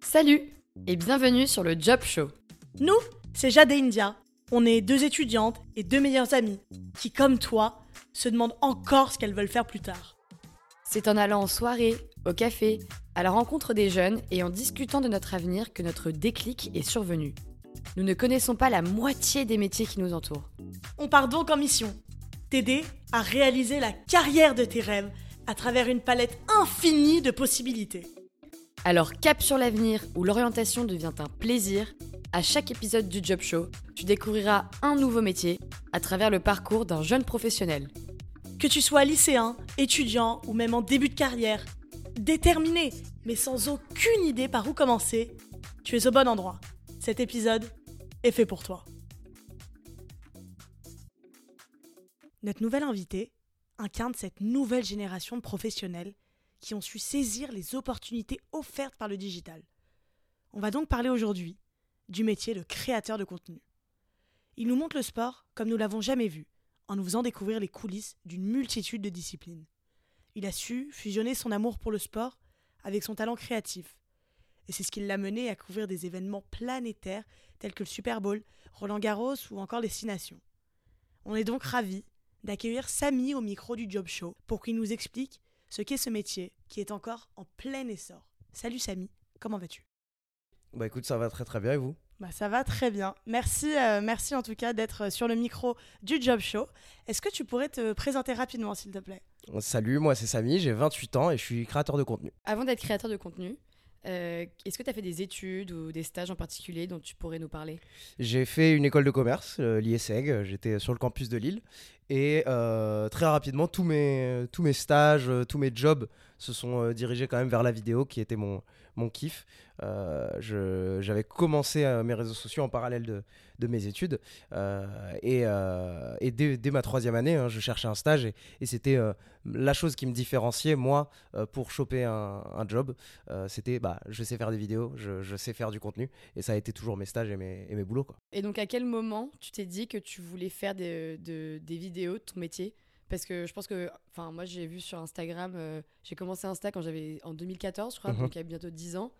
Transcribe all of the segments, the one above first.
Salut et bienvenue sur le Job Show. Nous, c'est Jade et India. On est deux étudiantes et deux meilleures amies qui, comme toi, se demandent encore ce qu'elles veulent faire plus tard. C'est en allant en soirée, au café, à la rencontre des jeunes et en discutant de notre avenir que notre déclic est survenu. Nous ne connaissons pas la moitié des métiers qui nous entourent. On part donc en mission. T'aider à réaliser la carrière de tes rêves à travers une palette infinie de possibilités. Alors cap sur l'avenir où l'orientation devient un plaisir, à chaque épisode du Job Show, tu découvriras un nouveau métier à travers le parcours d'un jeune professionnel. Que tu sois lycéen, étudiant ou même en début de carrière, déterminé mais sans aucune idée par où commencer, tu es au bon endroit. Cet épisode est fait pour toi. Notre nouvelle invitée incarne cette nouvelle génération de professionnels qui ont su saisir les opportunités offertes par le digital. On va donc parler aujourd'hui du métier de créateur de contenu. Il nous montre le sport comme nous l'avons jamais vu, en nous faisant découvrir les coulisses d'une multitude de disciplines. Il a su fusionner son amour pour le sport avec son talent créatif. Et c'est ce qui l'a mené à couvrir des événements planétaires tels que le Super Bowl, Roland Garros ou encore les Nations. On est donc ravis d'accueillir Samy au micro du Job Show pour qu'il nous explique ce qu'est ce métier qui est encore en plein essor. Salut Samy, comment vas-tu? Bah écoute, ça va très très bien et vous? Bah, ça va très bien. Merci, euh, merci en tout cas d'être sur le micro du Job Show. Est-ce que tu pourrais te présenter rapidement, s'il te plaît? Salut, moi c'est Samy, j'ai 28 ans et je suis créateur de contenu. Avant d'être créateur de contenu, euh, est-ce que tu as fait des études ou des stages en particulier dont tu pourrais nous parler? J'ai fait une école de commerce, euh, l'ISEG, j'étais sur le campus de Lille. Et très rapidement, tous mes, tous mes stages, tous mes jobs se sont dirigés quand même vers la vidéo, qui était mon, mon kiff. Euh, j'avais commencé euh, mes réseaux sociaux en parallèle de, de mes études. Euh, et, et dès, ma troisième année, hein, je cherchais un stage et, c'était la chose qui me différenciait, moi, pour choper un, un job. c'était, bah, je sais faire des vidéos, je, sais faire du contenu. Et ça a été toujours mes stages et mes, et mes boulots. Quoi. Et donc, à quel moment tu t'es dit que tu voulais faire des, de, des vidéos de ton métier? Parce que je pense que, enfin, moi j'ai vu sur Instagram, j'ai commencé Insta quand j'avais en 2014, je crois, mmh donc il y a bientôt 10 ans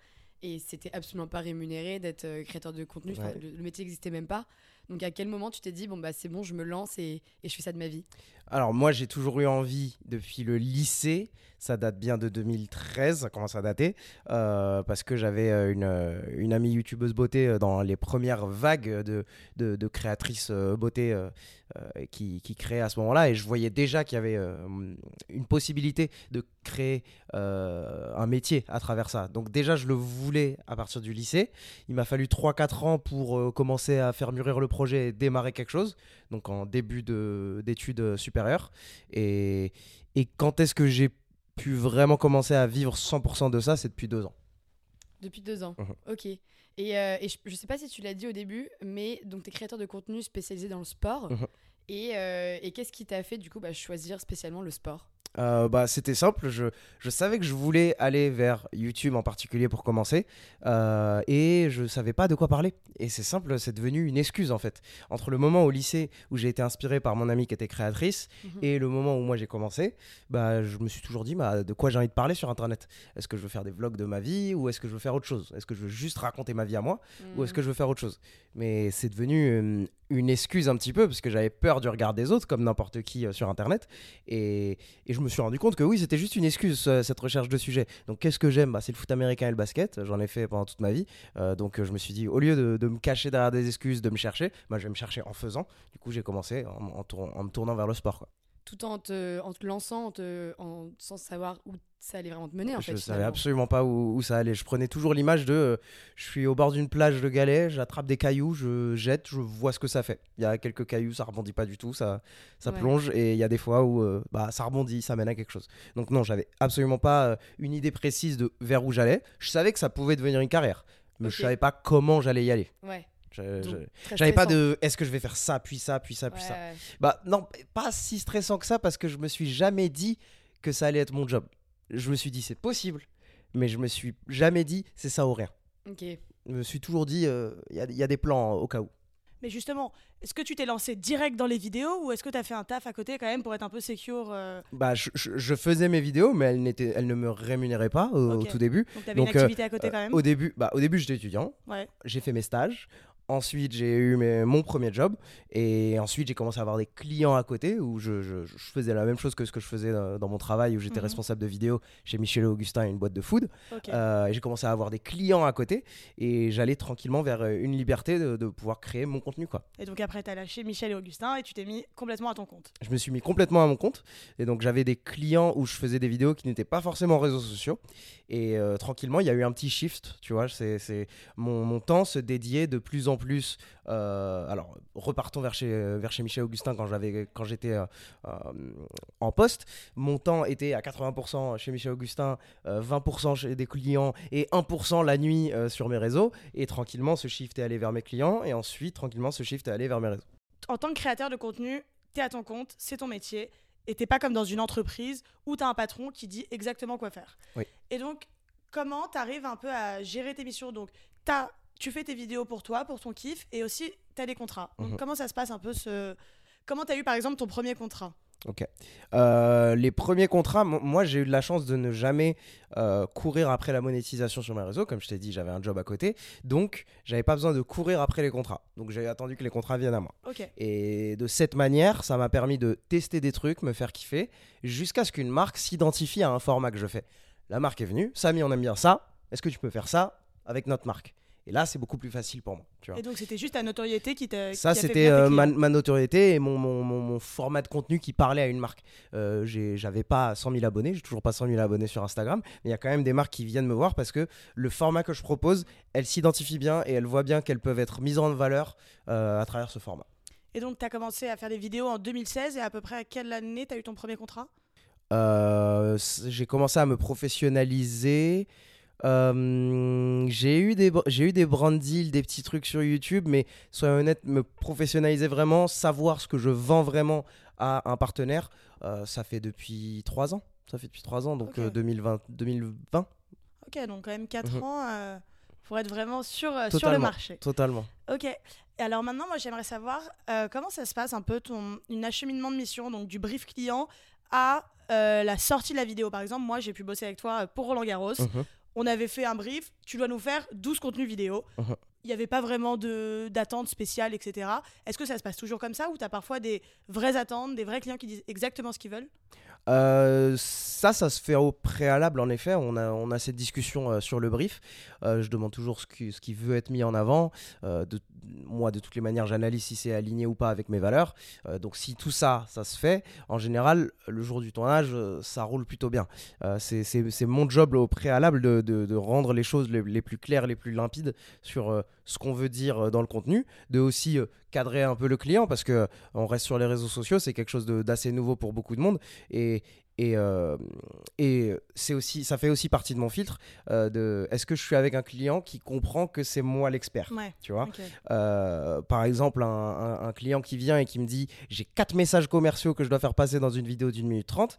et c'était absolument pas rémunéré d'être euh, créateur de contenu. Le, métier n'existait même pas. Donc à quel moment tu t'es dit bon bah c'est bon, je me lance et, et, je fais ça de ma vie? Alors moi j'ai toujours eu envie depuis le lycée. Ça date bien de 2013, ça commence à dater, euh, parce que j'avais euh, une, une, amie youtubeuse beauté dans les premières vagues de, de, de créatrices beauté qui, qui créaient à ce moment-là, et je voyais déjà qu'il y avait une possibilité de créer un métier à travers ça. Donc déjà je le voulais à partir du lycée. Il m'a fallu 3-4 ans pour commencer à faire mûrir le projet et démarrer quelque chose, donc en début d'études supérieures. Et, et quand est-ce que j'ai pu vraiment commencer à vivre 100% de ça? C'est depuis deux ans. Depuis deux ans, mmh ok. Et, euh, et je, ne sais pas si tu l'as dit au début, mais donc tu es créateur de contenu spécialisé dans le sport. Mmh et, euh, et qu'est-ce qui t'a fait du coup bah, choisir spécialement le sport? Euh, bah, C'était simple, je, je, savais que je voulais aller vers YouTube en particulier pour commencer, euh, et je savais pas de quoi parler. Et c'est simple, c'est devenu une excuse en fait. Entre le moment au lycée où j'ai été inspiré par mon amie qui était créatrice, mhm. et le moment où moi j'ai commencé, bah, je me suis toujours dit bah, de quoi j'ai envie de parler sur Internet? Est-ce que je veux faire des vlogs de ma vie, ou est-ce que je veux faire autre chose? Est-ce que je veux juste raconter ma vie à moi, ou est-ce que je veux faire autre chose? Mais c'est devenu euh, une excuse un petit peu, parce que j'avais peur du regard des autres, comme n'importe qui sur Internet, et, et je me suis rendu compte que oui, c'était juste une excuse, cette recherche de sujet. Donc, qu'est-ce que j'aime? Bah, C'est le foot américain et le basket. J'en ai fait pendant toute ma vie. Euh, donc, je me suis dit, au lieu de, me cacher derrière des excuses, de me chercher, bah, je vais me chercher en faisant. Du coup, j'ai commencé en, en, me tournant vers le sport tout en te, en te lançant, en, sans savoir où ça allait vraiment te mener en je fait. Je savais absolument pas où, ça allait. Je prenais toujours l'image de euh, je suis au bord d'une plage de galets, j'attrape des cailloux, je jette, je vois ce que ça fait. Il y a quelques cailloux, ça rebondit pas du tout, ça, ça plonge et il y a des fois où euh, bah, ça rebondit, ça mène à quelque chose. Donc non, j'avais absolument pas euh, une idée précise de vers où j'allais. Je savais que ça pouvait devenir une carrière, mais je savais pas comment j'allais y aller. Ouais. J'avais pas de est-ce que je vais faire ça, puis ça, puis ça, puis ça. Bah non, pas si stressant que ça parce que je me suis jamais dit que ça allait être mon job. Je me suis dit c'est possible, mais je me suis jamais dit c'est ça ou rien. Ok. Je me suis toujours dit il euh, y, a, y, a des plans au cas où. Mais justement, est-ce que tu t'es lancé direct dans les vidéos ou est-ce que tu as fait un taf à côté quand même pour être un peu secure euh Bah, je, je- je faisais mes vidéos, mais elles, n'étaient- elles ne me rémunéraient pas au, tout début. Donc tu avais une euh, activité à côté quand même Au début, bah, au début j'étais étudiant, Ouais. j'ai fait mes stages. Ensuite, j'ai eu mes- mon premier job. Et ensuite, j'ai commencé à avoir des clients à côté où je, je- je faisais la même chose que ce que je faisais dans, dans mon travail, où j'étais Mhm. responsable de vidéo chez Michel et Augustin, une boîte de food. Euh, et j'ai commencé à avoir des clients à côté. Et j'allais tranquillement vers euh, une liberté de, de pouvoir créer mon contenu. Quoi. Et donc après, tu as lâché Michel et Augustin et tu t'es mis complètement à ton compte. Je me suis mis complètement à mon compte. Et donc, j'avais des clients où je faisais des vidéos qui n'étaient pas forcément réseaux sociaux. Et euh, tranquillement, il y a eu un petit shift. Tu vois, c'est, c'est- mon, mon temps se dédiait de plus en plus. euh, alors, repartons vers chez, vers chez Michel Augustin quand, j'avais, quand j'étais euh, euh, en poste. Mon temps était à 80% chez Michel Augustin, euh, 20% chez des clients et 1% la nuit sur mes réseaux. Et tranquillement, ce shift est allé vers mes clients. Et ensuite, tranquillement, ce shift est allé vers mes réseaux. En tant que créateur de contenu, tu es à ton compte, c'est ton métier. Et t'es pas comme dans une entreprise où tu as un patron qui dit exactement quoi faire. Oui. Et donc, comment tu arrives un peu à gérer tes missions? Donc, t'as- tu fais tes vidéos pour toi, pour ton kiff, et aussi tu as des contrats. Donc, Mhm. comment ça se passe un peu ce... Comment tu as eu par exemple ton premier contrat? Ok. Euh, les premiers contrats, mo- moi j'ai eu de la chance de ne jamais euh, courir après la monétisation sur mes réseaux. Comme je t'ai dit, j'avais un job à côté. Donc, j'avais pas besoin de courir après les contrats. Donc, j'ai attendu que les contrats viennent à moi. Et de cette manière, ça m'a permis de tester des trucs, me faire kiffer, jusqu'à ce qu'une marque s'identifie à un format que je fais. La marque est venue, Samy, on aime bien ça. Est-ce que tu peux faire ça avec notre marque? Et là, c'est beaucoup plus facile pour moi. Tu vois. Et donc, c'était juste ta notoriété qui t'a. Ça, c'était euh, ma, notoriété et mon, mon, mon- mon format de contenu qui parlait à une marque. Euh, J'avais pas 100 000 abonnés, j'ai toujours pas 100 000 abonnés sur Instagram, mais il y a quand même des marques qui viennent me voir parce que le format que je propose, elles s'identifient bien et elles voient bien qu'elles peuvent être mises en valeur euh, à travers ce format. Et donc, tu as commencé à faire des vidéos en 2016 et à peu près à quelle année tu as eu ton premier contrat? Euh, j'ai commencé à me professionnaliser. Euh, j'ai eu des j'ai eu des brand deals, des petits trucs sur YouTube, mais soyons honnêtes, me professionnaliser vraiment, savoir ce que je vends vraiment à un partenaire, euh, ça fait depuis trois ans. Ça fait depuis trois ans, donc Ok. euh, 2020, 2020, Ok, donc quand même 4 Mhm. ans euh, pour être vraiment sur, sur le marché. totalement. Ok. Alors maintenant, moi, j'aimerais savoir comment ça se passe un peu ton une acheminement de mission, donc du brief client à euh, la sortie de la vidéo. Par exemple, moi, j'ai pu bosser avec toi pour Roland Garros. Mhm. On avait fait un brief, tu dois nous faire 12 contenus vidéo. Mhm. Il n'y avait pas vraiment d'attente spéciale, etc. Est-ce que ça se passe toujours comme ça ou tu as parfois des vraies attentes, des vrais clients qui disent exactement ce qu'ils veulent? Euh, ça, ça se fait au préalable, en effet. On a, on a cette discussion euh, sur le brief. Euh, je demande toujours ce qui, ce qui veut être mis en avant. De, moi, de toutes les manières, j'analyse si c'est aligné ou pas avec mes valeurs. Euh, donc, si tout ça, ça se fait, en général, le jour du tournage, euh, ça roule plutôt bien. Euh, c'est- mon job au préalable de, de- rendre les choses les, plus claires, les plus limpides sur ce qu'on veut dire dans le contenu, de aussi cadrer un peu le client parce que on reste sur les réseaux sociaux, c'est quelque chose d'assez nouveau pour beaucoup de monde et et, euh, et c'est aussi ça fait aussi partie de mon filtre euh, de est-ce que je suis avec un client qui comprend que c'est moi l'expert Ouais. tu vois? euh, par exemple, un, un- un client qui vient et qui me dit j'ai quatre messages commerciaux que je dois faire passer dans une vidéo d'une minute trente.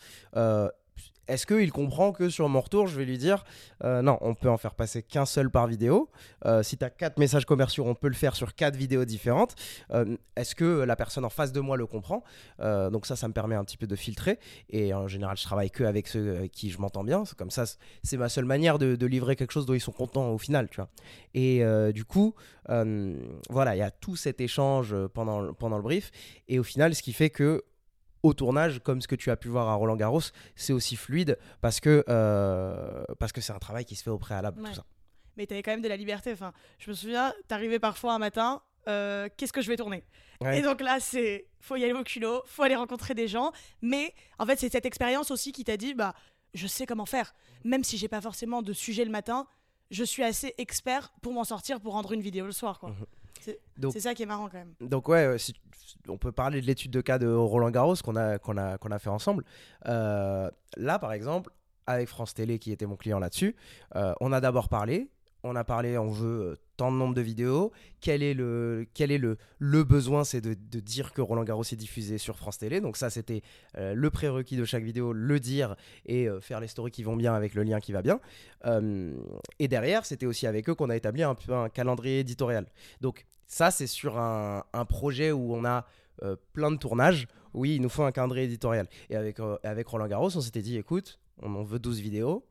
Est-ce qu'il comprend que sur mon retour, je vais lui dire euh, non, on peut en faire passer qu'un seul par vidéo. Euh, si tu as quatre messages commerciaux, on peut le faire sur quatre vidéos différentes. Euh, Est-ce que la personne en face de moi le comprend? Donc ça, ça me permet un petit peu de filtrer. Et en général, je travaille que avec ceux qui je m'entends bien. Comme ça, c'est ma seule manière de, de livrer quelque chose dont ils sont contents au final. Tu vois. Et du coup, voilà, il y a tout cet échange pendant, pendant le brief. Et au final, ce qui fait que au tournage, comme ce que tu as pu voir à Roland Garros, c'est aussi fluide parce que euh, parce que c'est un travail qui se fait au préalable. Ouais. Tout ça. Mais tu avais quand même de la liberté. Enfin, je me souviens, t'arrivais parfois un matin, euh, qu'est-ce que je vais tourner? Ouais. Et donc là, c'est faut y aller au culot, faut aller rencontrer des gens. Mais en fait, c'est cette expérience aussi qui t'a dit, bah, je sais comment faire. Même si j'ai pas forcément de sujet le matin, je suis assez expert pour m'en sortir pour rendre une vidéo le soir. quoi. C'est ça qui est marrant quand même. Donc ouais, si- on peut parler de l'étude de cas de Roland Garros qu'on a, qu'on a, qu'on a fait ensemble. Euh, là, par exemple, avec France Télé, qui était mon client là-dessus, euh, on a d'abord parlé. On a parlé, on veut euh, tant de nombre de vidéos. Quel est le, quel est le, le besoin C'est de, de dire que Roland Garros est diffusé sur France Télé. Donc ça, c'était euh, le prérequis de chaque vidéo, le dire et euh, faire les stories qui vont bien avec le lien qui va bien. Euh, et derrière, c'était aussi avec eux qu'on a établi un peu un calendrier éditorial. Donc Ça, c'est sur un, un projet où on a euh, plein de tournages. Oui, il nous faut un calendrier éditorial. Et avec, euh, avec Roland Garros, on s'était dit, écoute, on en veut 12 vidéos.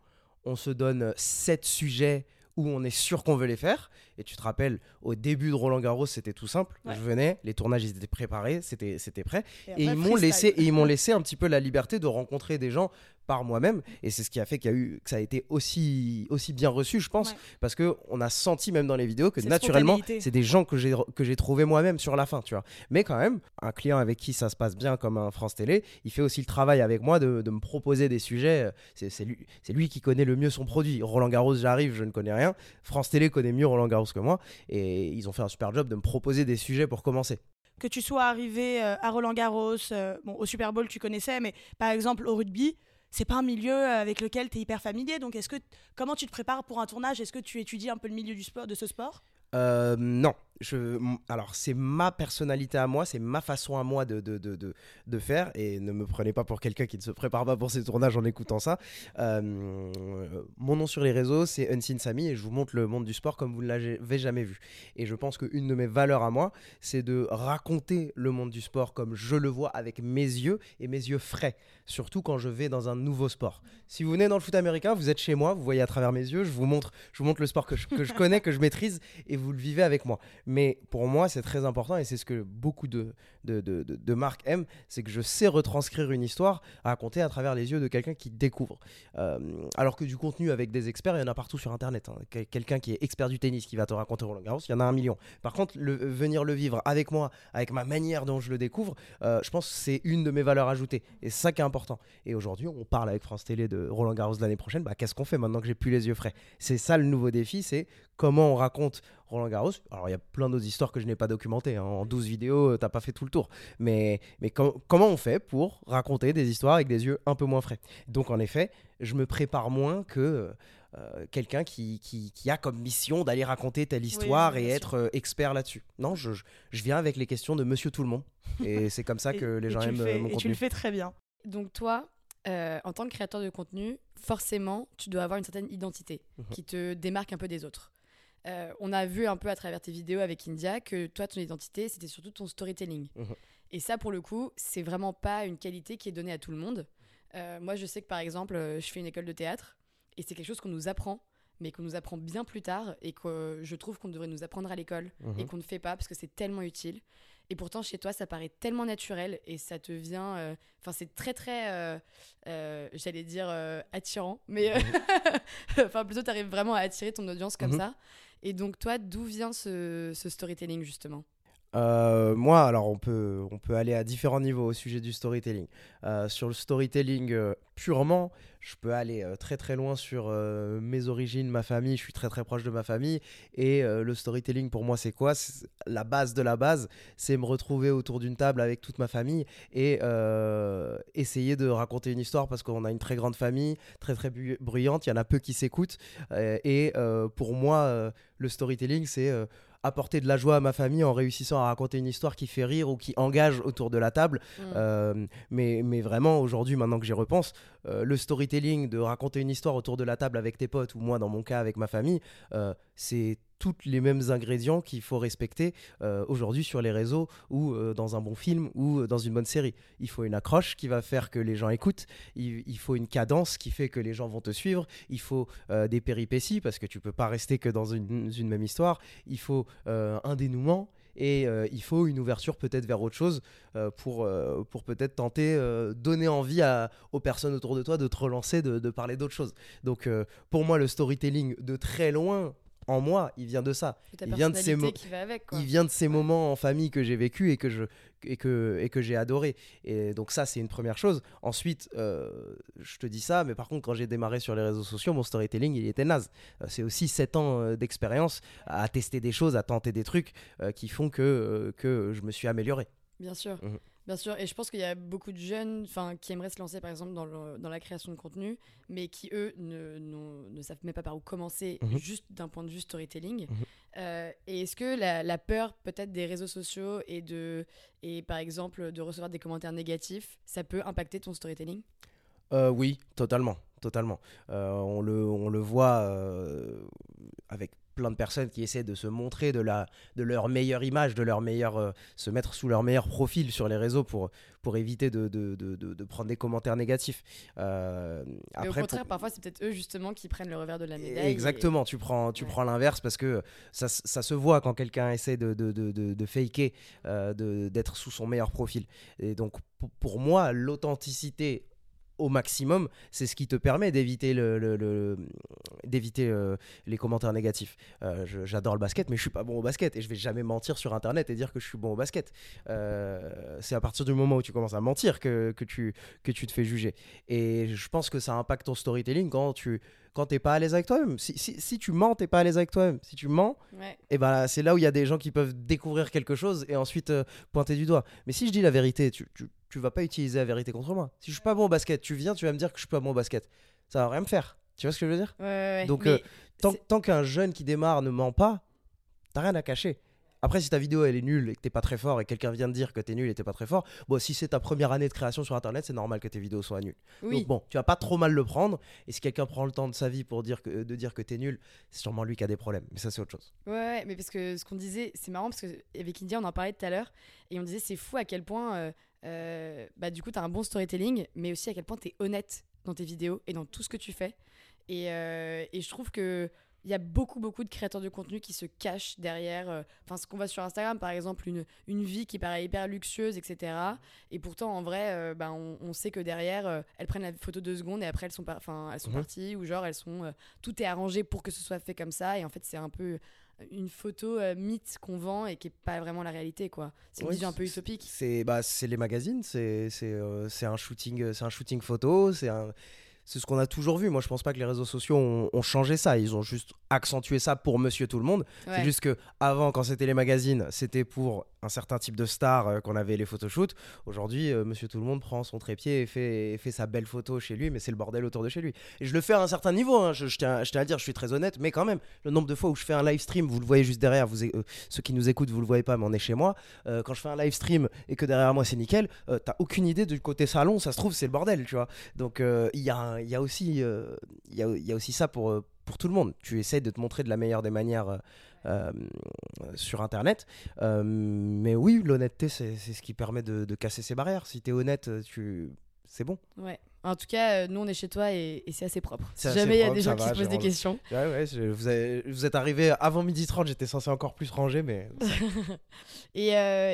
On se donne 7 sujets où on est sûr qu'on veut les faire. Et tu te rappelles, au début de Roland Garros, c'était tout simple. Ouais. Je venais, les tournages ils étaient préparés, c'était c'était prêt. Et, Et ils m'ont laissé, et ils m'ont laissé un petit peu la liberté de rencontrer des gens par moi-même. Et c'est ce qui a fait qu'il y a eu, que ça a été aussi, aussi bien reçu, je pense, Ouais. parce que on a senti même dans les vidéos que naturellement, c'est des gens que j'ai que j'ai trouvé moi-même sur la fin, tu vois. Mais quand même, un client avec qui ça se passe bien, comme un France Télé, il fait aussi le travail avec moi de, de me proposer des sujets. C'est c'est lui, c'est lui qui connaît le mieux son produit. Roland Garros, j'arrive, je ne connais rien. France Télé connaît mieux Roland Garros que moi, et ils ont fait un super job de me proposer des sujets pour commencer. que tu sois arrivé euh, à Roland Garros, euh, bon, au Super Bowl, tu connaissais, mais par exemple au rugby, c'est pas un milieu euh, avec lequel tu es hyper familier. Donc, est-ce que comment tu te prépares pour un tournage? Est-ce que tu étudies un peu le milieu du sport, de ce sport? Euh, non. Alors, c'est ma personnalité à moi, c'est ma façon à moi de, de, de, de, de faire. Et ne me prenez pas pour quelqu'un qui ne se prépare pas pour ses tournages en écoutant ça. Euh, mon nom sur les réseaux, c'est Unseen Samy et je vous montre le monde du sport comme vous ne l'avez jamais vu. Et je pense qu'une de mes valeurs à moi, c'est de raconter le monde du sport comme je le vois avec mes yeux et mes yeux frais. Surtout quand je vais dans un nouveau sport. Si vous venez dans le foot américain, vous êtes chez moi, vous voyez à travers mes yeux, je vous montre, je vous montre le sport que je, que je connais, que je maîtrise et vous le vivez avec moi. Mais pour moi, c'est très important et c'est ce que beaucoup de, de, de, de- marques aiment, c'est que je sais retranscrire une histoire, raconter à travers les yeux de quelqu'un qui découvre. Euh, alors que du contenu avec des experts, il y en a partout sur Internet. hein. Quel- Quelqu'un qui est expert du tennis qui va te raconter Roland Garros, il y en a un million. Par contre, venir le vivre avec moi, avec ma manière dont je le découvre, euh, je pense que c'est une de mes valeurs ajoutées. Et c'est ça qui est important. Et aujourd'hui, on parle avec France Télé de Roland Garros l'année prochaine. Bah, Qu'est-ce qu'on fait maintenant que j'ai plus les yeux frais? C'est ça le nouveau défi, c'est comment on raconte Roland Garros. Alors, il y a plein d'autres histoires que je n'ai pas documentées. hein. En 12 vidéos, euh, t'as pas fait tout le tour. Mais, mais com- comment on fait pour raconter des histoires avec des yeux un peu moins frais? Donc, en effet, je me prépare moins que euh, quelqu'un qui, qui, qui a comme mission d'aller raconter telle histoire oui, et être euh, expert là-dessus. Non, je, je, viens avec les questions de monsieur tout le monde. Et c'est comme ça Et- que les gens aiment le euh, fais, mon Et tu le fais très bien. Donc toi, euh, en tant que créateur de contenu, forcément, tu dois avoir une certaine identité Mhm. qui te démarque un peu des autres. Euh, on a vu un peu à travers tes vidéos avec India que toi, ton identité, c'était surtout ton storytelling. Mhm. Et ça, pour le coup, c'est vraiment pas une qualité qui est donnée à tout le monde. Euh, moi, je sais que par exemple, euh, je fais une école de théâtre et c'est quelque chose qu'on nous apprend, mais qu'on nous apprend bien plus tard et que euh, je trouve qu'on devrait nous apprendre à l'école Mhm. et qu'on ne fait pas parce que c'est tellement utile. Et pourtant, chez toi, ça paraît tellement naturel et ça te vient. euh, Enfin, c'est très, très. euh, euh, J'allais dire attirant, mais. euh, Enfin, plutôt, tu arrives vraiment à attirer ton audience comme Mhm. ça. Et donc, toi, d'où vient ce, ce storytelling, justement? Euh, moi, alors on peut, on peut aller à différents niveaux au sujet du storytelling. Euh, sur le storytelling euh, purement, je peux aller très très loin sur mes origines, ma famille. Je suis très très proche de ma famille. Et le storytelling pour moi, c'est quoi? La base de la base, c'est me retrouver autour d'une table avec toute ma famille et essayer de raconter une histoire parce qu'on a une très grande famille, très très bruyante. Il y en a peu qui s'écoutent. Et pour moi, le storytelling, c'est apporter de la joie à ma famille en réussissant à raconter une histoire qui fait rire ou qui engage autour de la table. Mm. Euh, mais, mais vraiment, aujourd'hui, maintenant que j'y repense, euh, le storytelling, de raconter une histoire autour de la table avec tes potes, ou moi, dans mon cas, avec ma famille, euh, c'est tous les mêmes ingrédients qu'il faut respecter euh, aujourd'hui sur les réseaux ou euh, dans un bon film ou euh, dans une bonne série. Il faut une accroche qui va faire que les gens écoutent, il, faut une cadence qui fait que les gens vont te suivre, il faut des péripéties parce que tu peux pas rester que dans une, même histoire, il faut un dénouement et il faut une ouverture peut-être vers autre chose pour, pour peut-être tenter donner envie à, aux personnes autour de toi de te relancer, de, de parler d'autre chose. Donc pour moi le storytelling de très loin en moi, il vient de ça. Il vient de ces personnalité mots- qui va avec, quoi. Il vient de ces moments en famille que j'ai vécu et que je et que et que j'ai adoré. Et donc ça c'est une première chose. Ensuite, euh, je te dis ça, mais par contre quand j'ai démarré sur les réseaux sociaux, mon storytelling il était naze. Euh, c'est aussi 7 ans euh, d'expérience à tester des choses, à tenter des trucs euh, qui font que que je me suis amélioré. Bien sûr. Mhm. Bien sûr, et je pense qu'il y a beaucoup de jeunes qui aimeraient se lancer par exemple dans, le- dans la création de contenu, mais qui eux ne, savent même pas par où commencer, Mhm. juste d'un point de vue storytelling. Mhm. Euh, et est-ce que la, la peur peut-être des réseaux sociaux et, de, et par exemple de recevoir des commentaires négatifs, ça peut impacter ton storytelling? Euh, oui, totalement, totalement. Euh, on, le, on le voit avec plein de personnes qui essaient de se montrer de, la, de leur meilleure image, de leur meilleur, euh, se mettre sous leur meilleur profil sur les réseaux pour, pour éviter de, de, de, de prendre des commentaires négatifs. Euh, après, au contraire, parfois, c'est peut-être eux justement qui prennent le revers de la médaille. Exactement, tu prends, tu prends l'inverse parce que ça, ça, se voit quand quelqu'un essaie de, de, de, de faker, euh, d'être sous son meilleur profil. Et donc, pour moi, l'authenticité au maximum, c'est ce qui te permet d'éviter le, d'éviter euh, les commentaires négatifs. Euh, j'adore le basket, mais je suis pas bon au basket et je vais jamais mentir sur internet et dire que je suis bon au basket. Euh, c'est à partir du moment où tu commences à mentir que, que, tu, que tu te fais juger. Et je pense que ça impacte ton storytelling quand tu quand t'es pas à l'aise avec toi-même. Si, si, si, tu mens, t'es pas à l'aise avec toi-même. Si tu mens, et eh ben c'est là où il y a des gens qui peuvent découvrir quelque chose et ensuite pointer du doigt. Mais si je dis la vérité, tu, tu tu vas pas utiliser la vérité contre moi. Si je suis pas bon au basket, tu viens, tu vas me dire que je suis pas bon au basket. Ça va rien me faire. Tu vois ce que je veux dire? Donc, euh, tant, qu'un jeune qui démarre ne ment pas, t'as rien à cacher. Après, si ta vidéo elle est nulle et que t'es pas très fort et quelqu'un vient de dire que t'es nul et t'es pas très fort, bon, si c'est ta première année de création sur internet, c'est normal que tes vidéos soient nulles. Donc bon, tu vas pas trop mal le prendre. Et si quelqu'un prend le temps de sa vie pour dire que, de dire que t'es nul, c'est sûrement lui qui a des problèmes. Mais ça, c'est autre chose. Ouais, mais parce que ce qu'on disait, c'est marrant parce qu'avec India, on en parlait tout à l'heure et on disait c'est fou à quel point. Euh, euh, bah, du coup, tu as un bon storytelling, mais aussi à quel point tu es honnête dans tes vidéos et dans tout ce que tu fais. Et, euh, et je trouve que il y a beaucoup, beaucoup de créateurs de contenu qui se cachent derrière. Euh, enfin, ce qu'on voit sur Instagram, par exemple, une, une vie qui paraît hyper luxueuse, etc. Et pourtant, en vrai, bah, on, sait que derrière, elles prennent la photo deux secondes et après, elles sont, enfin elles sont mhm. parties, ou genre, elles sont. tout est arrangé pour que ce soit fait comme ça. Et en fait, c'est un peu une photo euh, mythe qu'on vend et qui est pas vraiment la réalité quoi. C'est une vision un peu utopique. C'est bah c'est les magazines, c'est c'est euh, un shooting c'est un shooting photo, c'est un c'est ce qu'on a toujours vu. Moi, je pense pas que les réseaux sociaux ont, changé ça. Ils ont juste accentué ça pour Monsieur Tout le Monde. C'est juste que avant, quand c'était les magazines, c'était pour un certain type de star euh, qu'on avait les photoshoots. Aujourd'hui, euh, Monsieur Tout le Monde prend son trépied et fait, fait sa belle photo chez lui, mais c'est le bordel autour de chez lui. Et je le fais à un certain niveau. Hein. Je, tiens, à dire, je suis très honnête, mais quand même, le nombre de fois où je fais un live stream, vous le voyez juste derrière. Vous, euh, ceux qui nous écoutent, vous le voyez pas, mais on est chez moi. quand je fais un live stream et que derrière moi c'est nickel, t'as aucune idée du côté salon. Ça se trouve, c'est le bordel, tu vois. Donc il y a y, a aussi, euh, il y, a, aussi ça pour, pour tout le monde. Tu essaies de te montrer de la meilleure des manières euh, sur Internet. mais oui, l'honnêteté, c'est ce qui permet de, casser ces barrières. Si tu es honnête, tu... c'est bon. Ouais. En tout cas, nous, on est chez toi et, c'est assez propre. Si jamais il y a des gens qui se posent des questions. Ouais, ouais, vous, vous, êtes arrivé avant midi 30, j'étais censé encore plus ranger, mais. et,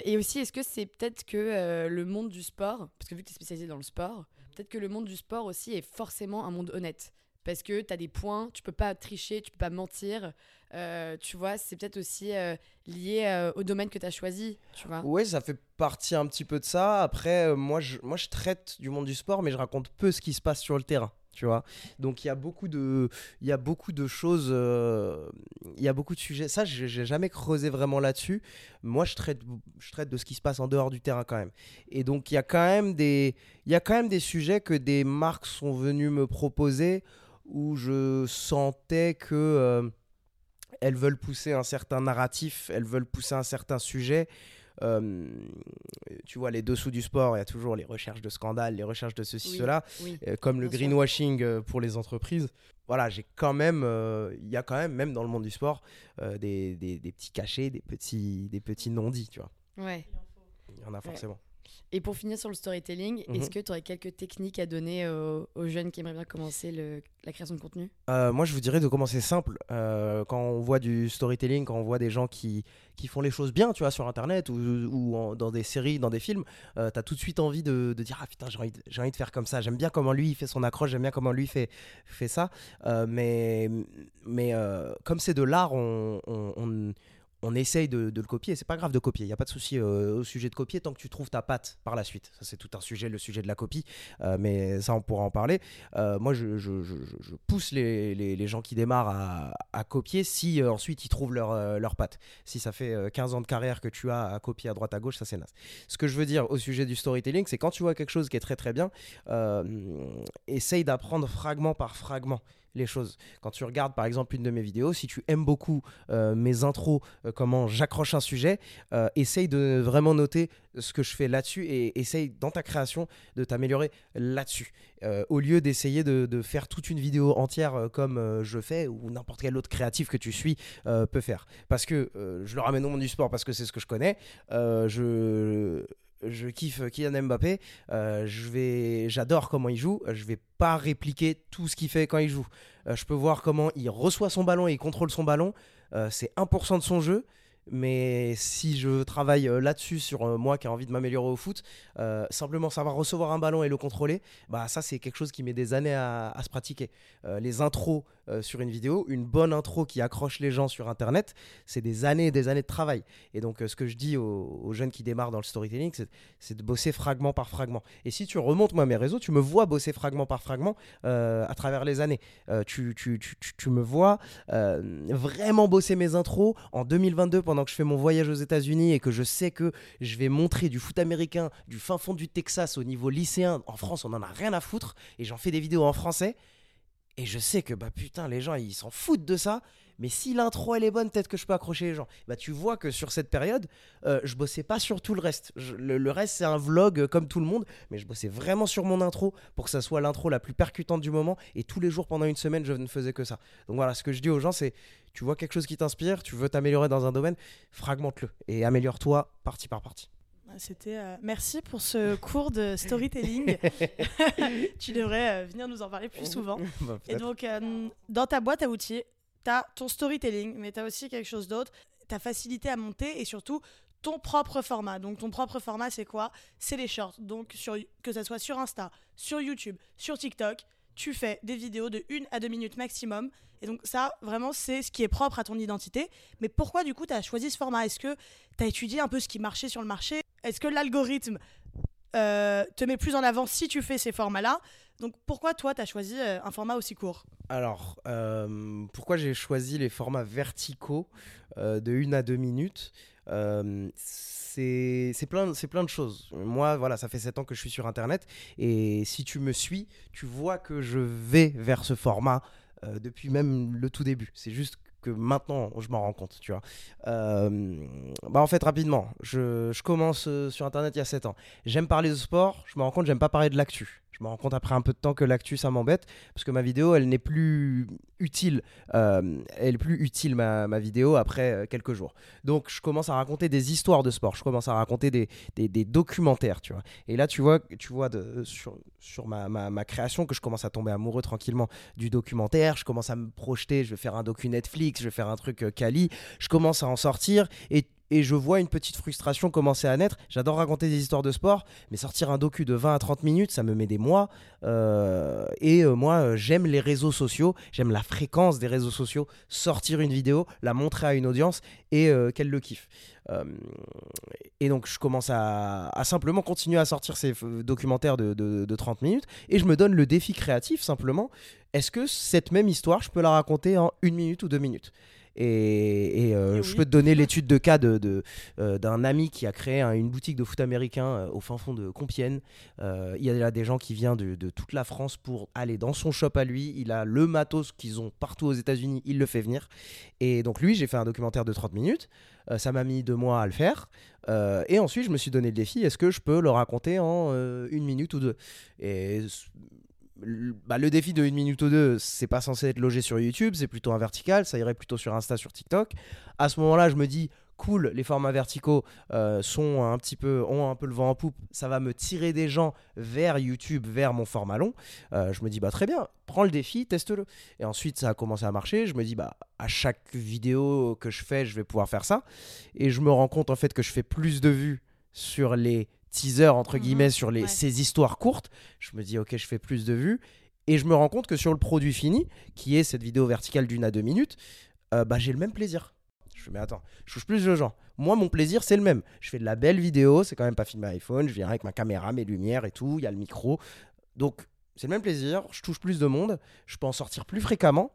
et, aussi, est-ce que c'est peut-être que le monde du sport, parce que vu que tu es spécialisé dans le sport, peut-être que le monde du sport aussi est forcément un monde honnête. Parce que tu as des points, tu peux pas tricher, tu peux pas mentir. Euh, tu vois, c'est peut-être aussi euh, lié euh, au domaine que tu as choisi. Tu vois. Oui, ça fait partie un petit peu de ça. Après, moi, je, moi, je traite du monde du sport, mais je raconte peu ce qui se passe sur le terrain tu vois donc il y a beaucoup de il y a beaucoup de choses il y a beaucoup de sujets ça j'ai jamais creusé vraiment là-dessus moi je traite je traite de ce qui se passe en dehors du terrain quand même et donc il y a quand même des il y a quand même des sujets que des marques sont venues me proposer où je sentais que euh, elles veulent pousser un certain narratif elles veulent pousser un certain sujet euh, tu vois, les dessous du sport, il y a toujours les recherches de scandales, les recherches de ceci, cela, euh, comme le greenwashing pour les entreprises. Voilà, j'ai quand même, il y a quand même, même dans le monde du sport, des, des, des, petits cachets, des petits, des petits non-dits, tu vois. Ouais. Il y en a forcément. Et pour finir sur le storytelling, est-ce mhm. que tu aurais quelques techniques à donner aux, jeunes qui aimeraient bien commencer le, la création de contenu? Euh, Moi, je vous dirais de commencer simple. Euh, quand on voit du storytelling, quand on voit des gens qui, qui font les choses bien, tu vois, sur Internet ou, ou dans des séries, dans des films, euh, tu as tout de suite envie de, de dire Ah putain, j'ai envie, envie, de faire comme ça. J'aime bien comment lui il fait son accroche, j'aime bien comment lui fait, fait ça. mais mais comme c'est de l'art, on, on on essaye de, le copier. C'est pas grave de copier. Il n'y a pas de souci euh, au sujet de copier tant que tu trouves ta patte par la suite. Ça, c'est tout un sujet, le sujet de la copie. Euh, mais ça, on pourra en parler. Euh, moi, je, pousse les, gens qui démarrent à, copier si ensuite ils trouvent leur, leur patte. Si ça fait 15 ans de carrière que tu as à copier à droite à gauche, ça c'est naze. Ce que je veux dire au sujet du storytelling, c'est quand tu vois quelque chose qui est très très bien, essaye d'apprendre fragment par fragment les choses. Quand tu regardes par exemple une de mes vidéos, si tu aimes beaucoup euh, mes intros comment j'accroche un sujet, essaye de vraiment noter ce que je fais là-dessus et essaye dans ta création de t'améliorer là-dessus. au lieu d'essayer de, faire toute une vidéo entière comme je fais ou n'importe quel autre créatif que tu suis peut faire. Parce que je le ramène au monde du sport parce que c'est ce que je connais. je je kiffe Kylian Mbappé. Euh, je vais, j'adore comment il joue. Je vais pas répliquer tout ce qu'il fait quand il joue. Euh, je peux voir comment il reçoit son ballon et il contrôle son ballon. Euh, c'est 1% de son jeu. Mais si je travaille euh, là-dessus sur euh, moi qui ai envie de m'améliorer au foot, euh, simplement savoir recevoir un ballon et le contrôler, bah ça c'est quelque chose qui met des années à, se pratiquer. les intros sur une vidéo, une bonne intro qui accroche les gens sur Internet, c'est des années et des années de travail. Et donc ce que je dis aux, jeunes qui démarrent dans le storytelling, c'est de bosser fragment par fragment. Et si tu remontes moi mes réseaux, tu me vois bosser fragment par fragment à travers les années. Tu, tu, tu, tu, me vois vraiment bosser mes intros en 2022 pendant que je fais mon voyage aux États-Unis et que je sais que je vais montrer du foot américain du fin fond du Texas au niveau lycéen, en France, on en a rien à foutre et j'en fais des vidéos en français. Et je sais que bah putain, les gens ils s'en foutent de ça. Mais si l'intro elle est bonne, peut-être que je peux accrocher les gens. Bah tu vois que sur cette période, euh, je bossais pas sur tout le reste. le, reste c'est un vlog euh, comme tout le monde, mais je bossais vraiment sur mon intro pour que ça soit l'intro la plus percutante du moment. Et tous les jours pendant une semaine, je ne faisais que ça. Donc voilà, ce que je dis aux gens, c'est tu vois quelque chose qui t'inspire, tu veux t'améliorer dans un domaine, fragmente-le et améliore-toi partie par partie. C'était euh, merci pour ce cours de storytelling. tu devrais venir nous en parler plus souvent. Bah, et donc, dans ta boîte à outils, tu as ton storytelling, mais tu as aussi quelque chose d'autre, ta facilité à monter et surtout ton propre format. Donc ton propre format, c'est quoi? C'est les shorts. Donc sur, que ce soit sur Insta, sur YouTube, sur TikTok, tu fais des vidéos de 1 à 2 minutes maximum. Et donc ça, vraiment, c'est ce qui est propre à ton identité. Mais pourquoi du coup tu as choisi ce format? Est-ce que tu as étudié un peu ce qui marchait sur le marché? Est-ce que l'algorithme euh, te met plus en avant si tu fais ces formats-là donc pourquoi toi, tu as choisi euh, un format aussi court? Alors, euh, pourquoi j'ai choisi les formats verticaux de 1 à 2 minutes? C'est plein, plein de choses. Moi, voilà, ça fait 7 ans que je suis sur Internet. Et si tu me suis, tu vois que je vais vers ce format depuis même le tout début. C'est juste que maintenant je m'en rends compte, tu vois. bah en fait, rapidement, je, je commence sur Internet il y a 7 ans. J'aime parler de sport, je me rends compte, j'aime pas parler de l'actu. Je me rends compte après un peu de temps que l'actu ça m'embête parce que ma vidéo elle n'est plus utile. Euh, elle est plus utile ma, vidéo après euh, quelques jours. Donc je commence à raconter des histoires de sport. Je commence à raconter des, documentaires, tu vois. Et là tu vois, tu vois de, sur, ma, création que je commence à tomber amoureux tranquillement du documentaire. Je commence à me projeter. Je vais faire un docu Netflix. Je vais faire un truc Cali. Euh, je commence à en sortir et et je vois une petite frustration commencer à naître. J'adore raconter des histoires de sport, mais sortir un docu de 20 à 30 minutes, ça me met des mois. Euh, et euh, moi, euh, j'aime les réseaux sociaux, j'aime la fréquence des réseaux sociaux, sortir une vidéo, la montrer à une audience et qu'elle le kiffe. et donc, je commence à, simplement continuer à sortir ces documentaires de, de 30 minutes et je me donne le défi créatif simplement. Est-ce que cette même histoire, je peux la raconter en une minute ou deux minutes? Et, euh, je peux te donner l'étude de cas d'un de, euh, d'un ami qui a créé une boutique de foot américain euh, au fin fond de Compiègne. il y a des gens qui viennent de, de, toute la France pour aller dans son shop à lui. Il a le matos qu'ils ont partout aux États-Unis, il le fait venir. Et donc, lui, j'ai fait un documentaire de 30 minutes. ça m'a mis deux mois à le faire. et ensuite, je me suis donné le défi est-ce que je peux le raconter en une minute ou deux? Et bah, le défi de 1 minute ou deux, c'est pas censé être logé sur YouTube, c'est plutôt un vertical, ça irait plutôt sur Insta, sur TikTok. À ce moment-là, je me dis, cool, les formats verticaux euh, sont un petit peu, ont un peu le vent en poupe, ça va me tirer des gens vers YouTube, vers mon format long. Euh, je me dis, bah très bien, prends le défi, teste-le. Et ensuite, ça a commencé à marcher. Je me dis, bah à chaque vidéo que je fais, je vais pouvoir faire ça. Et je me rends compte en fait que je fais plus de vues sur les teaser entre mhm. guillemets sur les, ces histoires courtes. Je me dis ok je fais plus de vues et je me rends compte que sur le produit fini, qui est cette vidéo verticale d'une à deux minutes, euh, bah j'ai le même plaisir. Je me mais attends, je touche plus de gens. Moi mon plaisir c'est le même. Je fais de la belle vidéo, c'est quand même pas filmé iPhone, je viens avec ma caméra, mes lumières et tout, il y a le micro. Donc c'est le même plaisir, je touche plus de monde, je peux en sortir plus fréquemment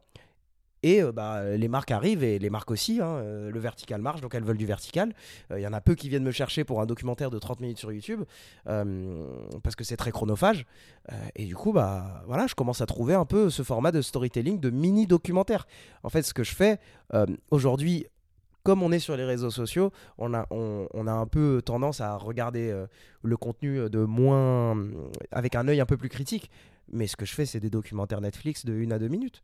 et euh, bah, les marques arrivent et les marques aussi. Hein, euh, le vertical marche, donc elles veulent du vertical. Euh, il y en a peu qui viennent me chercher pour un documentaire de 30 minutes sur YouTube parce que c'est très chronophage. et du coup, bah, voilà, je commence à trouver un peu ce format de storytelling de mini documentaire. En fait, ce que je fais aujourd'hui, comme on est sur les réseaux sociaux, on a, on, a un peu tendance à regarder le contenu de moins. avec un œil un peu plus critique. Mais ce que je fais, c'est des documentaires Netflix de 1 à 2 minutes.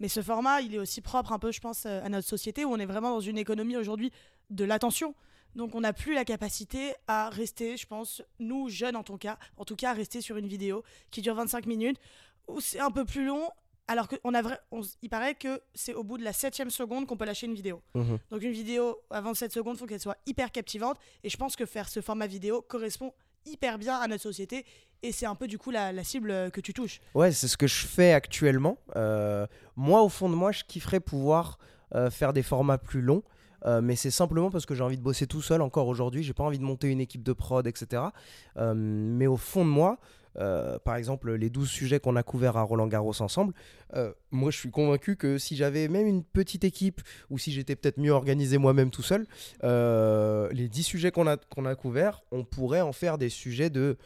Mais ce format, il est aussi propre un peu, je pense, à notre société où on est vraiment dans une économie aujourd'hui de l'attention. Donc on n'a plus la capacité à rester, je pense, nous jeunes en tout cas, en tout cas, à rester sur une vidéo qui dure 25 minutes, où c'est un peu plus long, alors qu'on a vrai, il paraît que c'est au bout de la septième seconde qu'on peut lâcher une vidéo. Mhm. Donc une vidéo avant 7 secondes, il faut qu'elle soit hyper captivante. Et je pense que faire ce format vidéo correspond hyper bien à notre société. Et c'est un peu du coup la, cible que tu touches. Ouais, c'est ce que je fais actuellement. Euh, moi, au fond de moi, je kifferais pouvoir euh, faire des formats plus longs. Euh, mais c'est simplement parce que j'ai envie de bosser tout seul encore aujourd'hui. J'ai pas envie de monter une équipe de prod, etc. Euh, mais au fond de moi, euh, par exemple, les 12 sujets qu'on a couverts à Roland Garros ensemble, moi je suis convaincu que si j'avais même une petite équipe ou si j'étais peut-être mieux organisé moi-même tout seul, les 10 sujets qu'on a, qu'on a couverts, on pourrait en faire des sujets de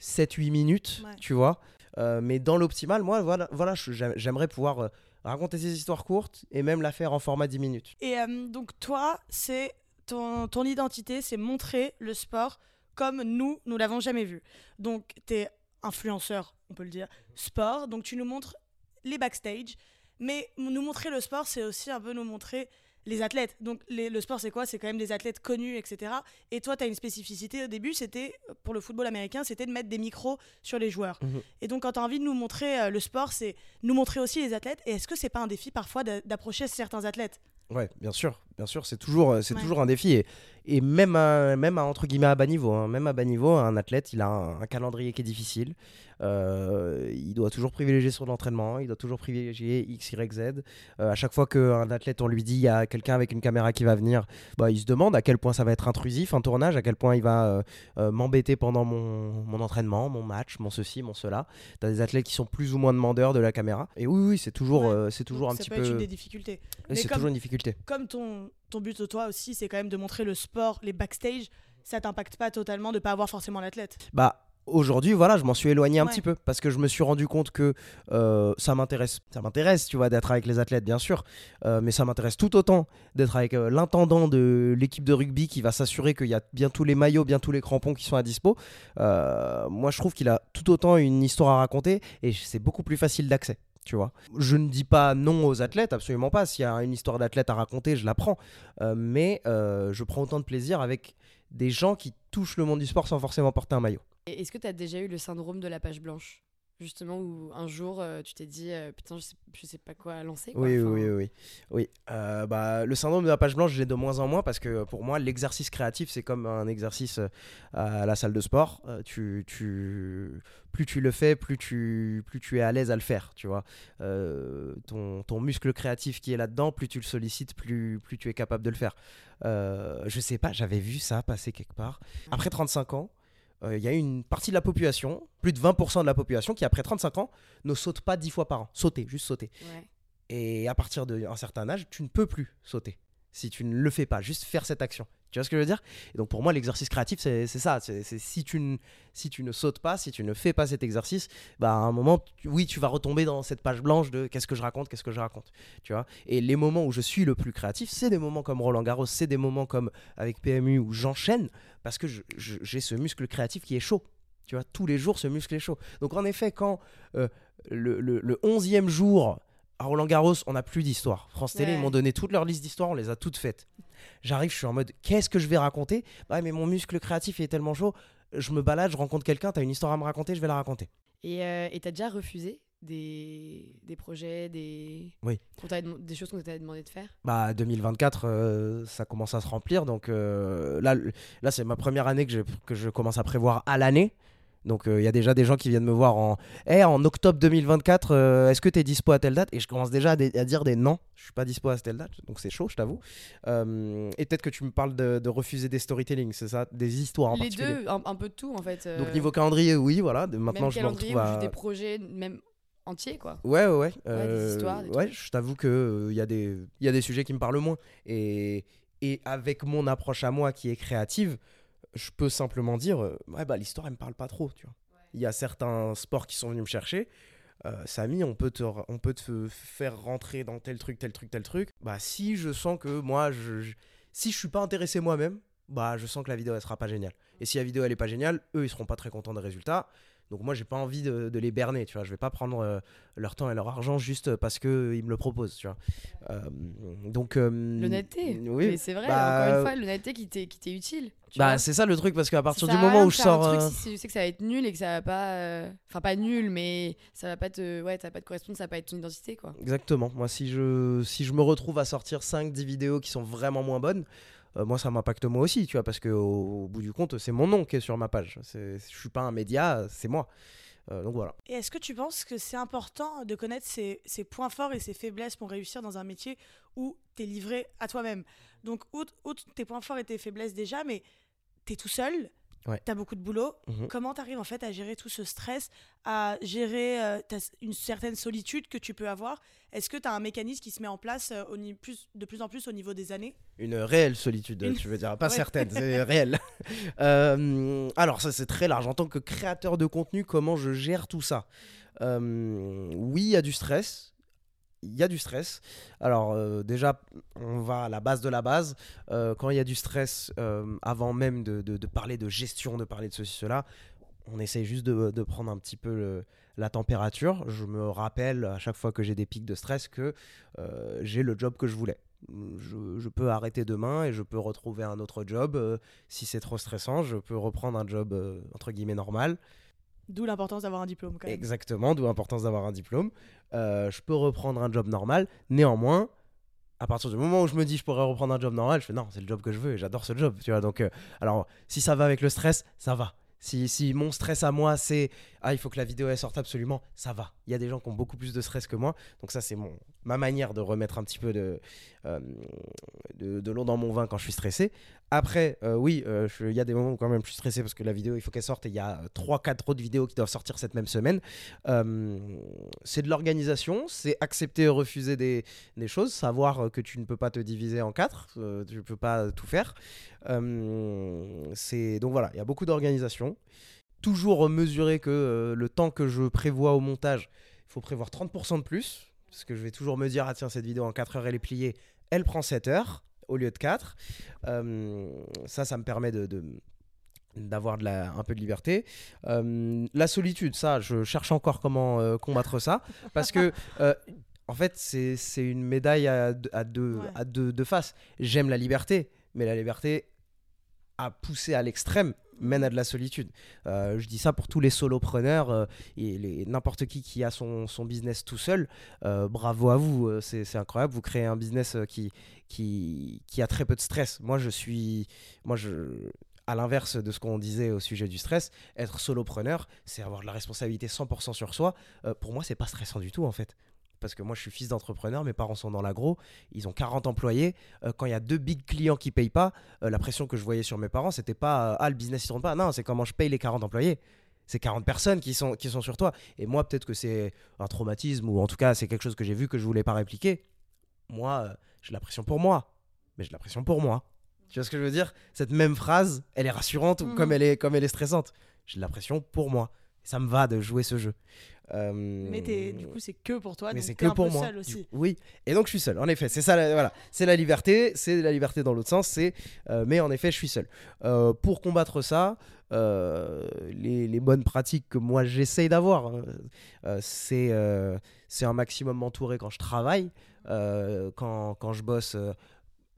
7-8 minutes, tu vois. mais dans l'optimal, moi, voilà, voilà j'aimerais pouvoir raconter ces histoires courtes et même la faire en format 10 minutes. Et euh, donc toi, c'est ton, ton identité, c'est montrer le sport comme nous, nous l'avons jamais vu. Donc tu es influenceur, on peut le dire, sport, donc tu nous montres les backstage, mais nous montrer le sport, c'est aussi un peu nous montrer les athlètes. Donc le sport, c'est quoi? C'est quand même des athlètes connus, etc. Et toi, tu as une spécificité au début, c'était pour le football américain, c'était de mettre des micros sur les joueurs. Mhm. Et donc quand tu as envie de nous montrer euh, le sport, c'est nous montrer aussi les athlètes. Et est-ce que c'est pas un défi parfois d'approcher certains athlètes? Ouais, bien sûr, bien sûr, c'est toujours, euh, c'est toujours un défi et, et même, à, même entre guillemets à bas niveau, hein, même à bas niveau, un athlète, il a un, calendrier qui est difficile. Euh, il doit toujours privilégier son entraînement, il doit toujours privilégier X, Y, Z. Euh, à chaque fois qu'un athlète, on lui dit il y a quelqu'un avec une caméra qui va venir, bah, il se demande à quel point ça va être intrusif un tournage, à quel point il va m'embêter pendant mon, mon, entraînement, mon match, mon ceci, mon cela. Tu as des athlètes qui sont plus ou moins demandeurs de la caméra. Et oui, oui, c'est toujours, c'est toujours un petit peu. Ça peut des difficultés. C'est toujours une difficulté comme ton, ton but, toi aussi, c'est quand même de montrer le sport, les backstage, ça t'impacte pas totalement de pas avoir forcément l'athlète? Bah, aujourd'hui, voilà, je m'en suis éloigné un petit peu parce que je me suis rendu compte que euh, ça m'intéresse. Ça m'intéresse, tu vois, d'être avec les athlètes, bien sûr, euh, mais ça m'intéresse tout autant d'être avec euh, l'intendant de l'équipe de rugby qui va s'assurer qu'il y a bien tous les maillots, bien tous les crampons qui sont à dispo. moi, je trouve qu'il a tout autant une histoire à raconter et c'est beaucoup plus facile d'accès Je ne dis pas non aux athlètes, absolument pas. S'il y a une histoire d'athlète à raconter, je la prends. Euh, mais euh, je prends autant de plaisir avec des gens qui touchent le monde du sport sans forcément porter un maillot. Est-ce que tu as déjà eu le syndrome de la page blanche? Justement où un jour euh, tu t'es dit putain je sais, sais pas quoi lancer oui oui oui oui, bah, le syndrome de la page blanche j'ai de moins en moins parce que pour moi l'exercice créatif c'est comme un exercice à la salle de sport tu, tu plus tu le fais, plus tu, plus tu es à l'aise à le faire, tu vois. Euh, ton, ton, muscle créatif qui est là-dedans, plus tu le sollicites, plus, plus tu es capable de le faire. Euh, je sais pas, j'avais vu ça passer quelque part. Après 35 ans, euh, il y a une partie de la population, plus de 20% de la population, qui après 35 ans ne saute pas 10 fois par an. Sauter, juste sauter. Et à partir d'un certain âge, tu ne peux plus sauter si tu ne le fais pas, juste faire cette action. Tu vois ce que je veux dire? Et donc pour moi, l'exercice créatif, c'est ça. C'est si tu, ne, si tu ne sautes pas, si tu ne fais pas cet exercice, bah à un moment, oui, tu vas retomber dans cette page blanche de qu'est-ce que je raconte, qu'est-ce que je raconte. Tu vois? Et les moments où je suis le plus créatif, c'est des moments comme Roland Garros, c'est des moments comme avec PMU où j'enchaîne parce que j'ai ce muscle créatif qui est chaud. Tu vois, tous les jours, ce muscle est chaud. Donc en effet, quand euh, le, le, le 11e jour à Roland Garros, on n'a plus d'histoire. France Télé, ils m'ont donné toute leur liste d'histoires, on les a toutes faites. J'arrive, je suis en mode, qu'est-ce que je vais raconter? Ouais, mais mon muscle créatif est tellement chaud. Je me balade, je rencontre quelqu'un, t'as une histoire à me raconter, je vais la raconter. Et euh, t'as déjà refusé des, des projets, des, oui. des choses qu'on t'a demandé de faire? Bah 2024, euh, ça commence à se remplir. Donc euh, là, là c'est ma première année que je, que je commence à prévoir à l'année. Donc il euh, y a déjà des gens qui viennent me voir en hey, en octobre 2024, euh, est-ce que tu es dispo à telle date? Et je commence déjà à, dire des non, je suis pas dispo à telle date, donc c'est chaud, je t'avoue. Euh, et peut-être que tu me parles de, refuser des storytelling, c'est ça? Des histoires en Les deux, un, peu de tout en fait. Donc niveau calendrier, oui, voilà. De, maintenant, je me retrouve à... des projets même entiers quoi. Ouais, ouais, ouais. des histoires, ouais, je t'avoue qu'il il y, a des, y a des sujets qui me parlent moins. Et, et avec mon approche à moi qui est créative, je peux simplement dire, euh, ouais, bah, l'histoire, elle me parle pas trop, tu vois. Il y a certains sports qui sont venus me chercher. Euh, Samy, on peut, te, on peut te faire rentrer dans tel truc, tel truc, tel truc. Bah, si je sens que moi, je, si je suis pas intéressé moi-même, bah je sens que la vidéo elle sera pas géniale. Et si la vidéo elle est pas géniale, eux ils seront pas très contents des résultats. Donc moi j'ai pas envie de, de les berner, tu vois. Je vais pas prendre euh, leur temps et leur argent juste parce que ils me le proposent, tu vois. Euh, donc euh, L'honnêteté. Oui. Mais c'est vrai, bah, encore une fois, l'honnêteté qui t'est qui t'est utile. Bah c'est ça le truc parce qu'à partir Ça du moment où je faire un sors, truc euh, si je sais que ça va être nul et que ça va pas euh, enfin pas nul mais ça va pas te ouais ça va pas te correspondre ça va pas être ton identité quoi Exactement. Moi, si je, si je me retrouve à sortir 5-10 vidéos qui sont vraiment moins bonnes, euh, moi, ça m'impacte moi aussi, tu vois, parce qu'au au bout du compte, c'est mon nom qui est sur ma page. Je suis pas un média, c'est moi. Euh, donc voilà. Et est-ce que tu penses que c'est important de connaître ses, points forts et ses faiblesses pour réussir dans un métier où tu es livré à toi-même? Donc, outre tes points forts et tes faiblesses déjà, mais tu es tout seul, Ouais. tu as beaucoup de boulot. Mhm. Comment tu arrives en fait à gérer tout ce stress, à gérer euh, une certaine solitude que tu peux avoir? Est-ce que tu as un mécanisme qui se met en place euh, au plus, de plus en plus au niveau des années? Une réelle solitude, Une- tu veux dire, pas Ouais. certaine, c'est réel. Euh, alors ça c'est très large. En tant que créateur de contenu, comment je gère tout ça? Oui, il y a du stress. Il y a du stress. Alors euh, déjà, on va à la base de la base. Euh, quand il y a du stress, euh, avant même de, parler de gestion, de parler de ceci, cela, on essaye juste de, prendre un petit peu la température. Je me rappelle à chaque fois que j'ai des pics de stress que j'ai le job que je voulais. Je, peux arrêter demain et je peux retrouver un autre job. si c'est trop stressant, je peux reprendre un job entre guillemets normal. D'où l'importance d'avoir un diplôme quand même. Exactement, d'où l'importance d'avoir un diplôme. Euh, je peux reprendre un job normal. Néanmoins, à partir du moment où je me dis je pourrais reprendre un job normal, je fais non, c'est le job que je veux et j'adore ce job. Tu vois, donc, euh, alors, si ça va avec le stress, ça va. Si, si mon stress à moi, c'est ah, il faut que la vidéo sorte absolument, ça va. Il y a des gens qui ont beaucoup plus de stress que moi. Donc, ça, c'est ma manière de remettre un petit peu de, euh, de, de l'eau dans mon vin quand je suis stressé. Après, euh, oui, euh, il y a des moments où quand même je suis stressé parce que la vidéo, il faut qu'elle sorte et il y a 3-4 autres vidéos qui doivent sortir cette même semaine. C'est de l'organisation, c'est accepter et refuser des, des choses, savoir que tu ne peux pas te diviser en quatre, euh, tu ne peux pas tout faire. C'est donc voilà, il y a beaucoup d'organisation. Toujours mesurer que euh, le temps que je prévois au montage, il faut prévoir 30% de plus, parce que je vais toujours me dire, ah tiens, cette vidéo en 4 heures, elle est pliée, elle prend 7 heures au lieu de 4. Euh, ça, ça me permet de- de d'avoir de la, un peu de liberté. Euh, la solitude, ça, je cherche encore comment euh, combattre ça, parce que euh, en fait, c'est c'est une médaille à, deux- à deux, Ouais. à deux, deux faces. J'aime la liberté, mais la liberté à pousser à l'extrême mène à de la solitude. Euh, je dis ça pour tous les solopreneurs euh, et n'importe qui qui a son, son business tout seul. euh, bravo à vous, c'est c'est incroyable. Vous créez un business qui, qui, qui a très peu de stress. Moi, je suis, moi, je, à l'inverse de ce qu'on disait au sujet du stress, être solopreneur, c'est avoir de la responsabilité 100% sur soi. Pour moi, c'est pas stressant du tout en fait. Parce que moi, je suis fils d'entrepreneur, mes parents sont dans l'agro, ils ont 40 employés. Euh, quand il y a deux big clients qui payent pas, euh, la pression que je voyais sur mes parents, c'était pas euh, ah le business il tourne pas. Non, c'est comment je paye les 40 employés. C'est 40 personnes qui sont, qui sont sur toi. Et moi, peut-être que c'est un traumatisme ou en tout cas, c'est quelque chose que j'ai vu que je voulais pas répliquer. Moi, j'ai la pression pour moi. Mais j'ai la pression pour moi. Tu vois ce que je veux dire? Cette même phrase, elle est rassurante ou Mhm. comme elle est, comme elle est stressante. J'ai de la pression pour moi. Ça me va de jouer ce jeu. Euh, Mais du coup, c'est que pour toi. mais c'est que un pour peu moi. seul aussi. Oui, et donc je suis seul. En effet, c'est ça. la- voilà, c'est la liberté. C'est la liberté dans l'autre sens. C'est, euh, mais en effet, je suis seul. Euh, pour combattre ça, les, les bonnes pratiques que moi j'essaye d'avoir, hein, c'est c'est un maximum m'entourer quand je travaille, quand, quand je bosse.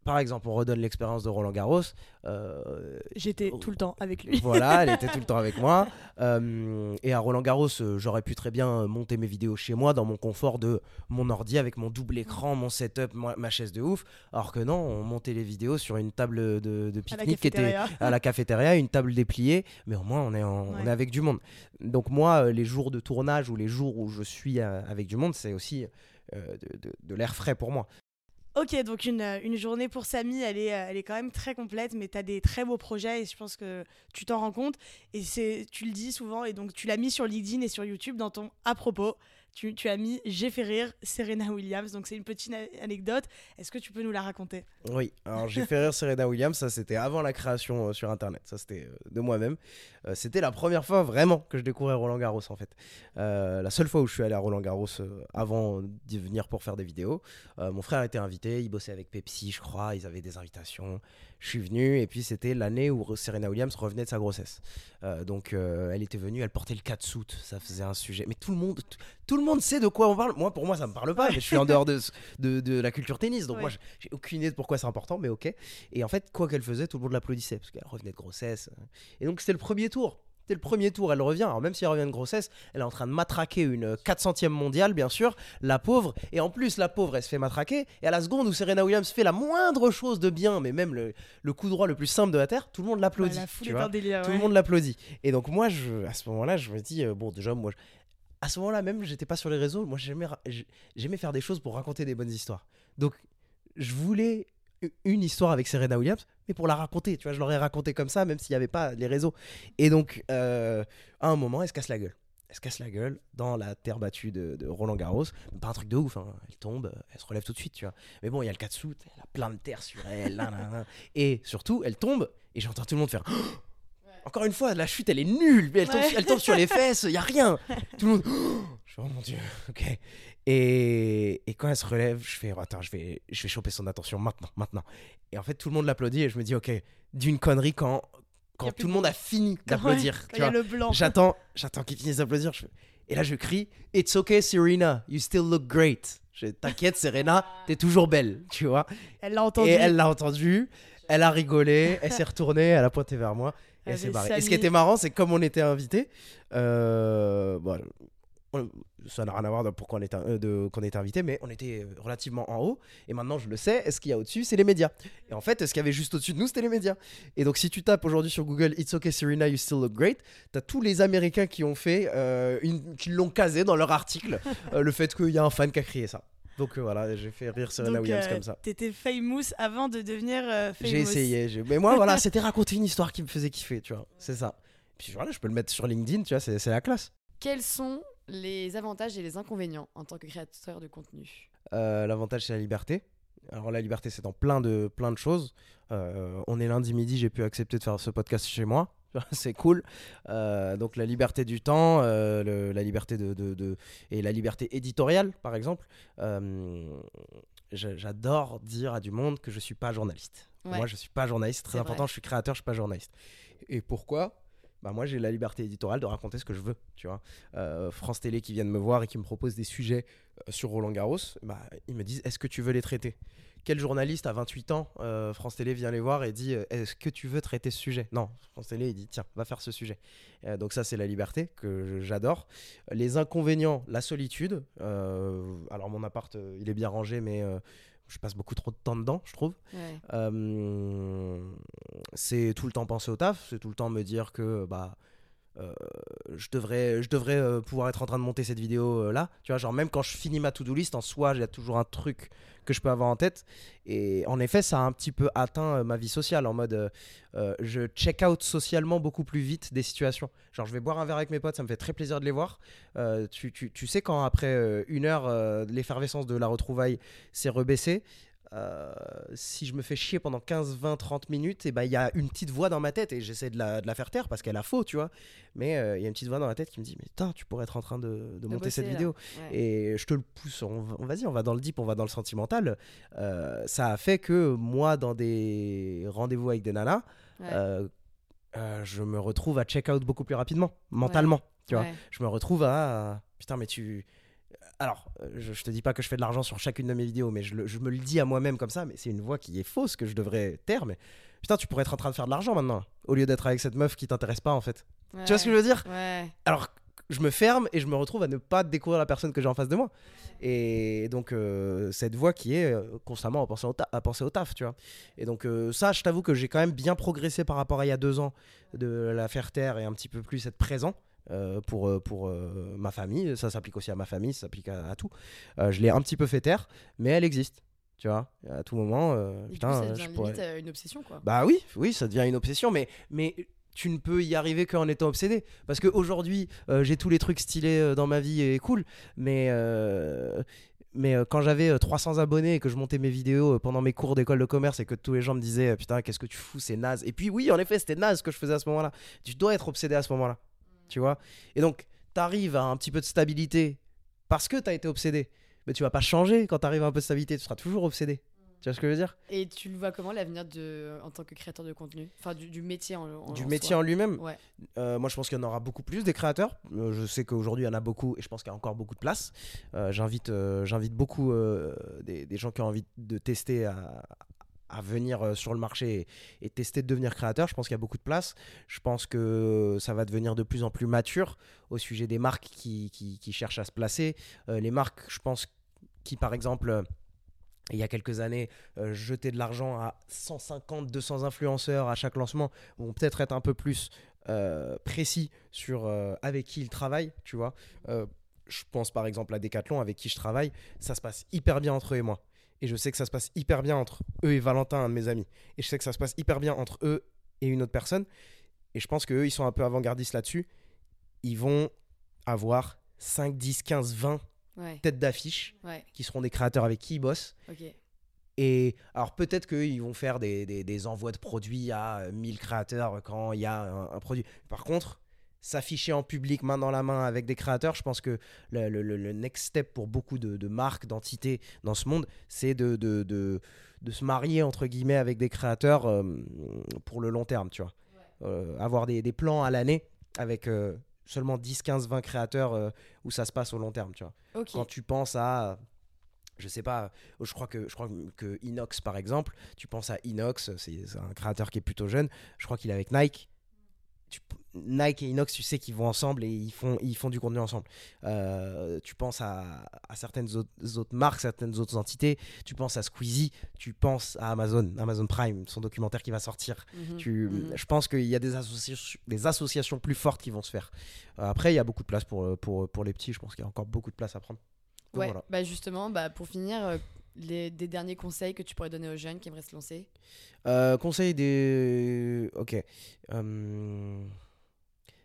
Par exemple, on redonne l'expérience de Roland Garros. euh, J'étais tout le temps avec lui. voilà, elle était tout le temps avec moi. Euh, et à Roland Garros, euh, j'aurais pu très bien monter mes vidéos chez moi, dans mon confort de mon ordi, avec mon double écran, mon setup, ma chaise de ouf. Alors que non, on montait les vidéos sur une table de, pique-nique qui était à la cafétéria, une table dépliée, mais au moins on est, en- on Ouais. est avec du monde. Donc moi, les jours de tournage ou les jours où je suis avec du monde, c'est aussi de, de- de l'air frais pour moi. Ok, donc une, euh, une journée pour Samy, elle est, euh, elle est quand même très complète, mais tu as des très beaux projets et je pense que tu t'en rends compte. Et c'est, tu le dis souvent, et donc tu l'as mis sur LinkedIn et sur YouTube dans ton à propos. tu, tu as mis J'ai fait rire Serena Williams. Donc c'est une petite anecdote. Est-ce que tu peux nous la raconter? Oui, alors j'ai fait rire Serena Williams, ça c'était avant la création euh, sur internet, ça c'était de moi-même. Euh, c'était la première fois vraiment que je découvrais Roland Garros en fait. Euh, la seule fois où je suis allé à Roland Garros euh, avant d'y venir pour faire des vidéos. Mon frère était invité, il bossait avec Pepsi, je crois, ils avaient des invitations. Je suis venu et puis c'était l'année où Serena Williams revenait de sa grossesse. Donc elle était venue, elle portait le catsuit, ça faisait un sujet. Mais tout le monde, tout, tout le monde sait de quoi on parle. Moi, pour moi, ça me parle pas. Mais je suis en dehors de, de, de la culture tennis, donc Ouais. moi, j'ai aucune idée de pourquoi c'est important, mais ok. Et en fait, quoi qu'elle faisait, tout le monde l'applaudissait parce qu'elle revenait de grossesse. Et donc, c'était le premier tour. C'était le premier tour, elle revient. Alors, même si elle revient de grossesse, elle est en train de matraquer une 400e mondiale, bien sûr, la pauvre. Et en plus, la pauvre, elle se fait matraquer. Et à la seconde où Serena Williams fait la moindre chose de bien, mais même le, le coup droit le plus simple de la terre, tout le monde l'applaudit. Bah, tu vois. délire. Tout ouais. le monde l'applaudit. Et donc, moi, je, à ce moment-là, je me dis, euh, bon, déjà, moi, je- à ce moment-là même, j'étais pas sur les réseaux. Moi, j'aimais, ra- j'- j'aimais faire des choses pour raconter des bonnes histoires. Donc, je voulais une histoire avec Serena Williams, mais pour la raconter. Tu vois, je l'aurais raconté comme ça, même s'il n'y avait pas les réseaux. Et donc, euh, à un moment, elle se casse la gueule. Elle se casse la gueule dans la terre battue de, de Roland Garros. Pas un truc de ouf. hein. Elle tombe, elle se relève tout de suite, tu vois. Mais bon, il y a le cas de soute, elle a plein de terre sur elle. là, là, là. Et surtout, elle tombe, et j'entends tout le monde faire. Encore une fois, la chute, elle est nulle. Elle, tombe, Ouais. elle tombe sur les fesses, il y a rien. Tout le monde. Oh mon dieu, ok. Et, et quand elle se relève, je fais, attends, je vais, je vais choper son attention maintenant, maintenant. Et en fait, tout le monde l'applaudit et je me dis, ok, d'une connerie quand, quand tout le de monde a fini d'applaudir. Blanc. J'attends, j'attends qu'ils finissent d'applaudir. fais- Et là, je crie, It's okay, Serena, you still look great. T'inquiète, Serena, t'es toujours belle, tu vois. Elle l'a entendu. Et elle l'a entendu, elle a rigolé, elle s'est retournée, elle a pointé vers moi et elle s'est barrée. Et ce qui était marrant, c'est comme on était invité, euh, bon, on- ça n'a rien à voir de pourquoi on était, euh, de, qu'on était invité, mais on était euh, relativement en haut. Et maintenant, je le sais, ce qu'il y a au-dessus, c'est les médias. Et en fait, ce qu'il y avait juste au-dessus de nous, c'était les médias. Et donc, si tu tapes aujourd'hui sur Google It's okay, Serena, you still look great, t'as tous les Américains qui ont fait, euh, une, qui l'ont casé dans leur article, euh, le fait qu'il y a un fan qui a crié ça. Donc euh, voilà, j'ai fait rire Serena Donc, Williams euh, comme ça. T'étais famous avant de devenir euh, famous. J'ai essayé, j'ai- mais moi voilà, c'était raconter une histoire qui me faisait kiffer, tu vois, c'est ça. Puis voilà, je peux le mettre sur LinkedIn, tu vois, c'est c'est la classe. Quels sont les avantages et les inconvénients en tant que créateur de contenu Euh, L'avantage, c'est la liberté. Alors la liberté, c'est dans plein de, plein de choses. Euh, on est lundi midi, j'ai pu accepter de faire ce podcast chez moi. C'est cool. Euh, donc la liberté du temps, euh, le- la liberté de, de- de- et la liberté éditoriale, par exemple. Euh, j'a- J'adore dire à du monde que je suis pas journaliste. Ouais. Moi, je suis pas journaliste. Très important. vrai. Je suis créateur, je suis pas journaliste. Et pourquoi? Bah moi j'ai la liberté éditoriale de raconter ce que je veux, tu vois. Euh, France Télé qui viennent me voir et qui me proposent des sujets euh, sur Roland Garros, bah, ils me disent est-ce que tu veux les traiter? Quel journaliste à 28 ans, euh, France Télé vient les voir et dit est-ce que tu veux traiter ce sujet? Non, France Télé il dit tiens, va faire ce sujet. Donc ça c'est la liberté que j'adore. Les inconvénients, la solitude. Alors mon appart il est bien rangé mais je passe beaucoup trop de temps dedans, je trouve. Ouais. Euh, c'est tout le temps penser au taf, c'est tout le temps me dire que bah euh, je devrais, je devrais euh, pouvoir être en train de monter cette vidéo euh, là. Tu vois, genre même quand je finis ma to-do list, en soi, j'ai toujours un truc que je peux avoir en tête. Et en effet, ça a un petit peu atteint ma vie sociale en mode je check out socialement beaucoup plus vite des situations. Genre, je vais boire un verre avec mes potes, ça me fait très plaisir de les voir. Tu, tu- sais, quand après une heure, l'effervescence de la retrouvaille s'est rebaissée, euh, si je me fais chier pendant 15, 20, 30 minutes, et ben il y a une petite voix dans ma tête et j'essaie de la, de la faire taire parce qu'elle a faux, tu vois. Mais euh, il y a une petite voix dans la tête qui me dit Mais putain, tu pourrais être en train de, de De monter bosser, cette là. vidéo. Ouais. Et je te le pousse, on, va- on- vas-y, on va dans le deep, on va dans le sentimental. Euh, ça a fait que moi, dans des rendez-vous avec des nanas, Ouais. je me retrouve à check out beaucoup plus rapidement, mentalement. Tu vois, je me retrouve à putain, mais tu. Alors, euh, je, je te dis pas que je fais de l'argent sur chacune de mes vidéos, mais je, le- je me le dis à moi-même comme ça. Mais c'est une voix qui est fausse que je devrais taire. Mais putain, tu pourrais être en train de faire de l'argent maintenant, au lieu d'être avec cette meuf qui t'intéresse pas en fait. Tu vois ce que je veux dire? Ouais. alors je me ferme et je me retrouve à ne pas découvrir la personne que j'ai en face de moi. Et donc euh, cette voix qui est euh, constamment à penser, au ta- à penser au taf, tu vois. Et donc euh, ça, je t'avoue que j'ai quand même bien progressé par rapport à il y a deux ans de la faire taire et un petit peu plus être présent. Euh, pour, euh, pour euh, ma famille, ça s'applique aussi à ma famille, ça s'applique à, à tout. Euh, je l'ai un petit peu fait taire, mais elle existe, tu vois. À tout moment, putain, coup, ça devient je pourrais- une obsession, quoi. bah oui, oui, ça devient une obsession, mais, mais tu ne peux y arriver qu'en étant obsédé. Parce qu'aujourd'hui, euh, j'ai tous les trucs stylés dans ma vie et cool, mais, euh, mais quand j'avais euh, 300 abonnés et que je montais mes vidéos pendant mes cours d'école de commerce et que tous les gens me disaient putain, qu'est-ce que tu fous, c'est naze. Et puis, oui, en effet, c'était naze ce que je faisais à ce moment-là. Tu dois être obsédé à ce moment-là, tu vois. Et donc, tu arrives à un petit peu de stabilité parce que tu as été obsédé. Mais tu vas pas changer quand tu arrives à un peu de stabilité, tu seras toujours obsédé. Tu vois ce que je veux dire? Et tu le vois comment l'avenir de en tant que créateur de contenu? Enfin, du, du métier en, en Du en métier soi. en lui-même? Ouais. Euh, moi, je pense qu'il y en aura beaucoup plus des créateurs. Euh, je sais qu'aujourd'hui, il y en a beaucoup et je pense qu'il y a encore beaucoup de place. Euh, j'invite, j'invite beaucoup des, des gens qui ont envie de tester à, à venir euh, sur le marché et, tester de devenir créateur. Je pense qu'il y a beaucoup de place. Je pense que ça va devenir de plus en plus mature au sujet des marques qui, qui- cherchent à se placer. Euh, les marques, je pense, qui par exemple. euh, il y a quelques années, euh, jetaient de l'argent à 150, 200 influenceurs à chaque lancement, vont peut-être être un peu plus précis sur avec qui ils travaillent, tu vois. Je pense par exemple à Decathlon avec qui je travaille, ça se passe hyper bien entre eux et moi. Et je sais que ça se passe hyper bien entre eux et Valentin, un de mes amis. Et je sais que ça se passe hyper bien entre eux et une autre personne. Et je pense qu'eux, ils sont un peu avant-gardistes là-dessus. Ils vont avoir 5, 10, 15, 20 Ouais, têtes d'affiche ouais, qui seront des créateurs avec qui ils bossent. Et alors peut-être qu'ils vont faire des, des- des envois de produits à euh, 1000 créateurs quand il y a un, un produit. Par contre, s'afficher en public main dans la main avec des créateurs, je pense que le, le- le- le next step pour beaucoup de, de marques, d'entités dans ce monde, c'est de, de, de- se marier entre guillemets avec des créateurs euh, pour le long terme, tu vois. Euh, avoir des, des plans à l'année avec euh, seulement 10, 15, 20 créateurs où ça se passe au long terme, tu vois. Quand tu penses à je sais pas je crois que je crois que Inox par exemple tu penses à Inox c'est c'est un créateur qui est plutôt jeune je crois qu'il est avec Nike Tu- Nike et Inox tu sais qu'ils vont ensemble et ils font ils font du contenu ensemble Euh, tu penses à, à certaines autres, autres marques certaines autres entités tu penses à Squeezie tu penses à Amazon Amazon Prime son documentaire qui va sortir Mhm, tu, mhm. Je pense qu'il y a des associations, des associations plus fortes qui vont se faire. Euh, après, il y a beaucoup de place pour, pour, pour les petits. Je pense qu'il y a encore beaucoup de place à prendre. Donc Ouais, voilà. bah justement, bah pour finir, euh, les, des derniers conseils que tu pourrais donner aux jeunes qui aimeraient se lancer Euh, conseil des. Ok. Euh,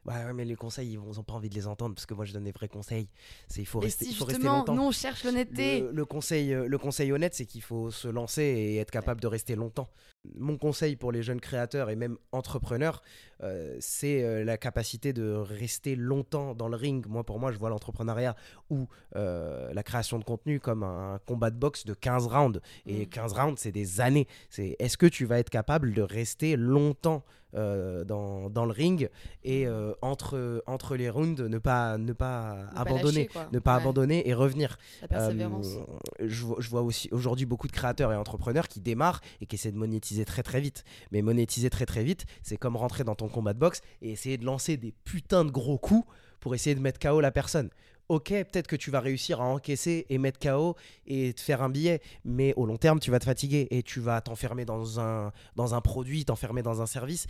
Ouais, mais les conseils, ils n'ont pas envie de les entendre parce que moi, je donne des vrais conseils. C'est il faut rester, si faut rester justement, longtemps. nous on cherche l'honnêteté. Le, le conseil, euh, le conseil honnête, c'est qu'il faut se lancer et être capable de rester longtemps. Mon conseil pour les jeunes créateurs et même entrepreneurs, euh, c'est euh, la capacité de rester longtemps dans le ring. Moi, pour moi, je vois l'entrepreneuriat ou euh, la création de contenu comme un combat de boxe de 15 rounds. Et Mm. 15 rounds, c'est des années. C'est est-ce que tu vas être capable de rester longtemps dans, dans le ring et euh, entre, entre les rounds, ne pas, ne pas Ne pas abandonner, lâcher, ne pas Ouais, abandonner et revenir? La persévérance. Je vois aussi aujourd'hui beaucoup de créateurs et entrepreneurs qui démarrent et qui essaient de monétiser très très vite. Mais monétiser très très vite, c'est comme rentrer dans ton combat de boxe et essayer de lancer des putains de gros coups pour essayer de mettre KO la personne. Ok, peut-être que tu vas réussir à encaisser et mettre KO et te faire un billet, mais au long terme, tu vas te fatiguer et tu vas t'enfermer dans un, dans un produit, t'enfermer dans un service.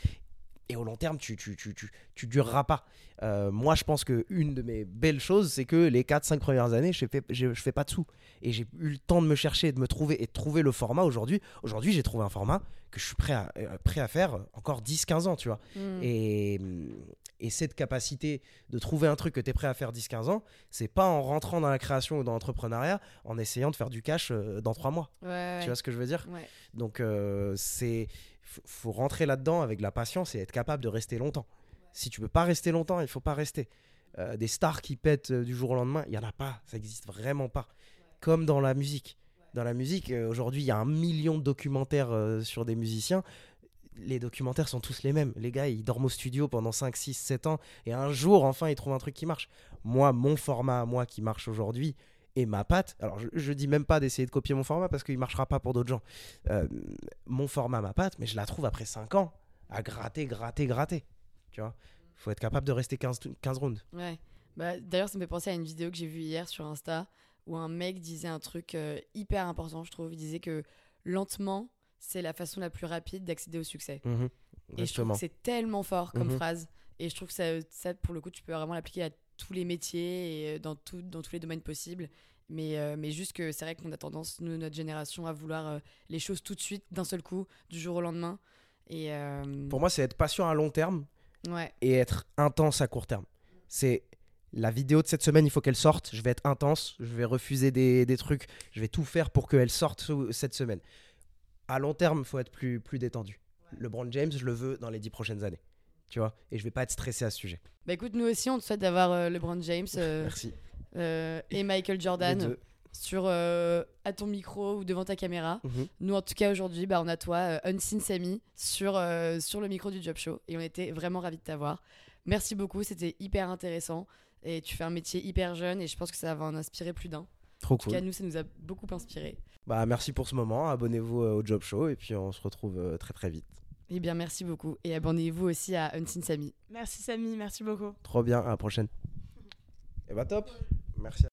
Et au long terme, tu, tu, tu, tu, tu dureras pas. Euh, moi, je pense qu'une de mes belles choses, c'est que les 4-5 premières années, je fais, je, je fais pas de sous. Et j'ai eu le temps de me chercher, de me trouver et de trouver le format aujourd'hui. Aujourd'hui, j'ai trouvé un format que je suis prêt à, euh, prêt à faire encore 10-15 ans, tu vois. Mm. Et, et cette capacité de trouver un truc que tu es prêt à faire 10-15 ans, c'est pas en rentrant dans la création ou dans l'entrepreneuriat, en essayant de faire du cash euh, dans 3 mois. Ouais, ouais. Tu vois ce que je veux dire? Ouais. Donc, euh, c'est f- faut rentrer là-dedans avec la patience et être capable de rester longtemps. Si tu peux pas rester longtemps, il faut pas rester. Euh, des stars qui pètent euh, du jour au lendemain, il y en a pas. Ça existe vraiment pas. Comme dans la musique. Dans la musique, euh, aujourd'hui, il y a un million de documentaires sur des musiciens. Les documentaires sont tous les mêmes. Les gars, ils dorment au studio pendant 5, 6, 7 ans et un jour, enfin, ils trouvent un truc qui marche. Moi, mon format, moi, qui marche aujourd'hui, et ma patte, alors je, je dis même pas d'essayer de copier mon format parce qu'il marchera pas pour d'autres gens. Euh, mon format, ma patte, mais je la trouve après 5 ans à gratter, gratter, gratter. Tu vois faut être capable de rester 15, 15 rounds. Ouais. Bah, D'ailleurs, ça me fait penser à une vidéo que j'ai vue hier sur Insta où un mec disait un truc euh, hyper important, je trouve. Il disait que lentement, c'est la façon la plus rapide d'accéder au succès. Mhm. Et je trouve que c'est tellement fort comme Mhm. phrase. Et je trouve que ça, ça, pour le coup, tu peux vraiment l'appliquer à tous les métiers et euh, dans, tout, dans tous les domaines possibles. Mais, euh, mais juste que c'est vrai qu'on a tendance, nous, notre génération, à vouloir euh, les choses tout de suite, d'un seul coup, du jour au lendemain. Et euh, Pour moi, c'est être patient à long terme, Ouais. et être intense à court terme. C'est la vidéo de cette semaine, il faut qu'elle sorte. Je vais être intense, je vais refuser des, des trucs, je vais tout faire pour qu'elle sorte cette semaine. À long terme, il faut être plus, plus détendu. LeBron James, je le veux dans les dix prochaines années. Tu vois Et je vais pas être stressé à ce sujet. Bah écoute, nous aussi, on te souhaite d'avoir euh, LeBron James euh, Merci. euh, et Michael Jordan sur euh, à ton micro ou devant ta caméra. Mhm. Nous, en tout cas, aujourd'hui, bah, on a toi, euh, Unseen Samy, sur, euh, sur le micro du Job Show. Et on était vraiment ravis de t'avoir. Merci beaucoup, c'était hyper intéressant. Et tu fais un métier hyper jeune et je pense que ça va en inspirer plus d'un. Trop En tout cas, cool. nous, ça nous a beaucoup inspiré. Bah, merci pour ce moment. Abonnez-vous au Job Show et puis on se retrouve très très vite. Eh bien, merci beaucoup. Et abonnez-vous aussi à Unseen Samy. Merci Samy, merci beaucoup. Trop bien. À la prochaine. Et bah, top. Merci.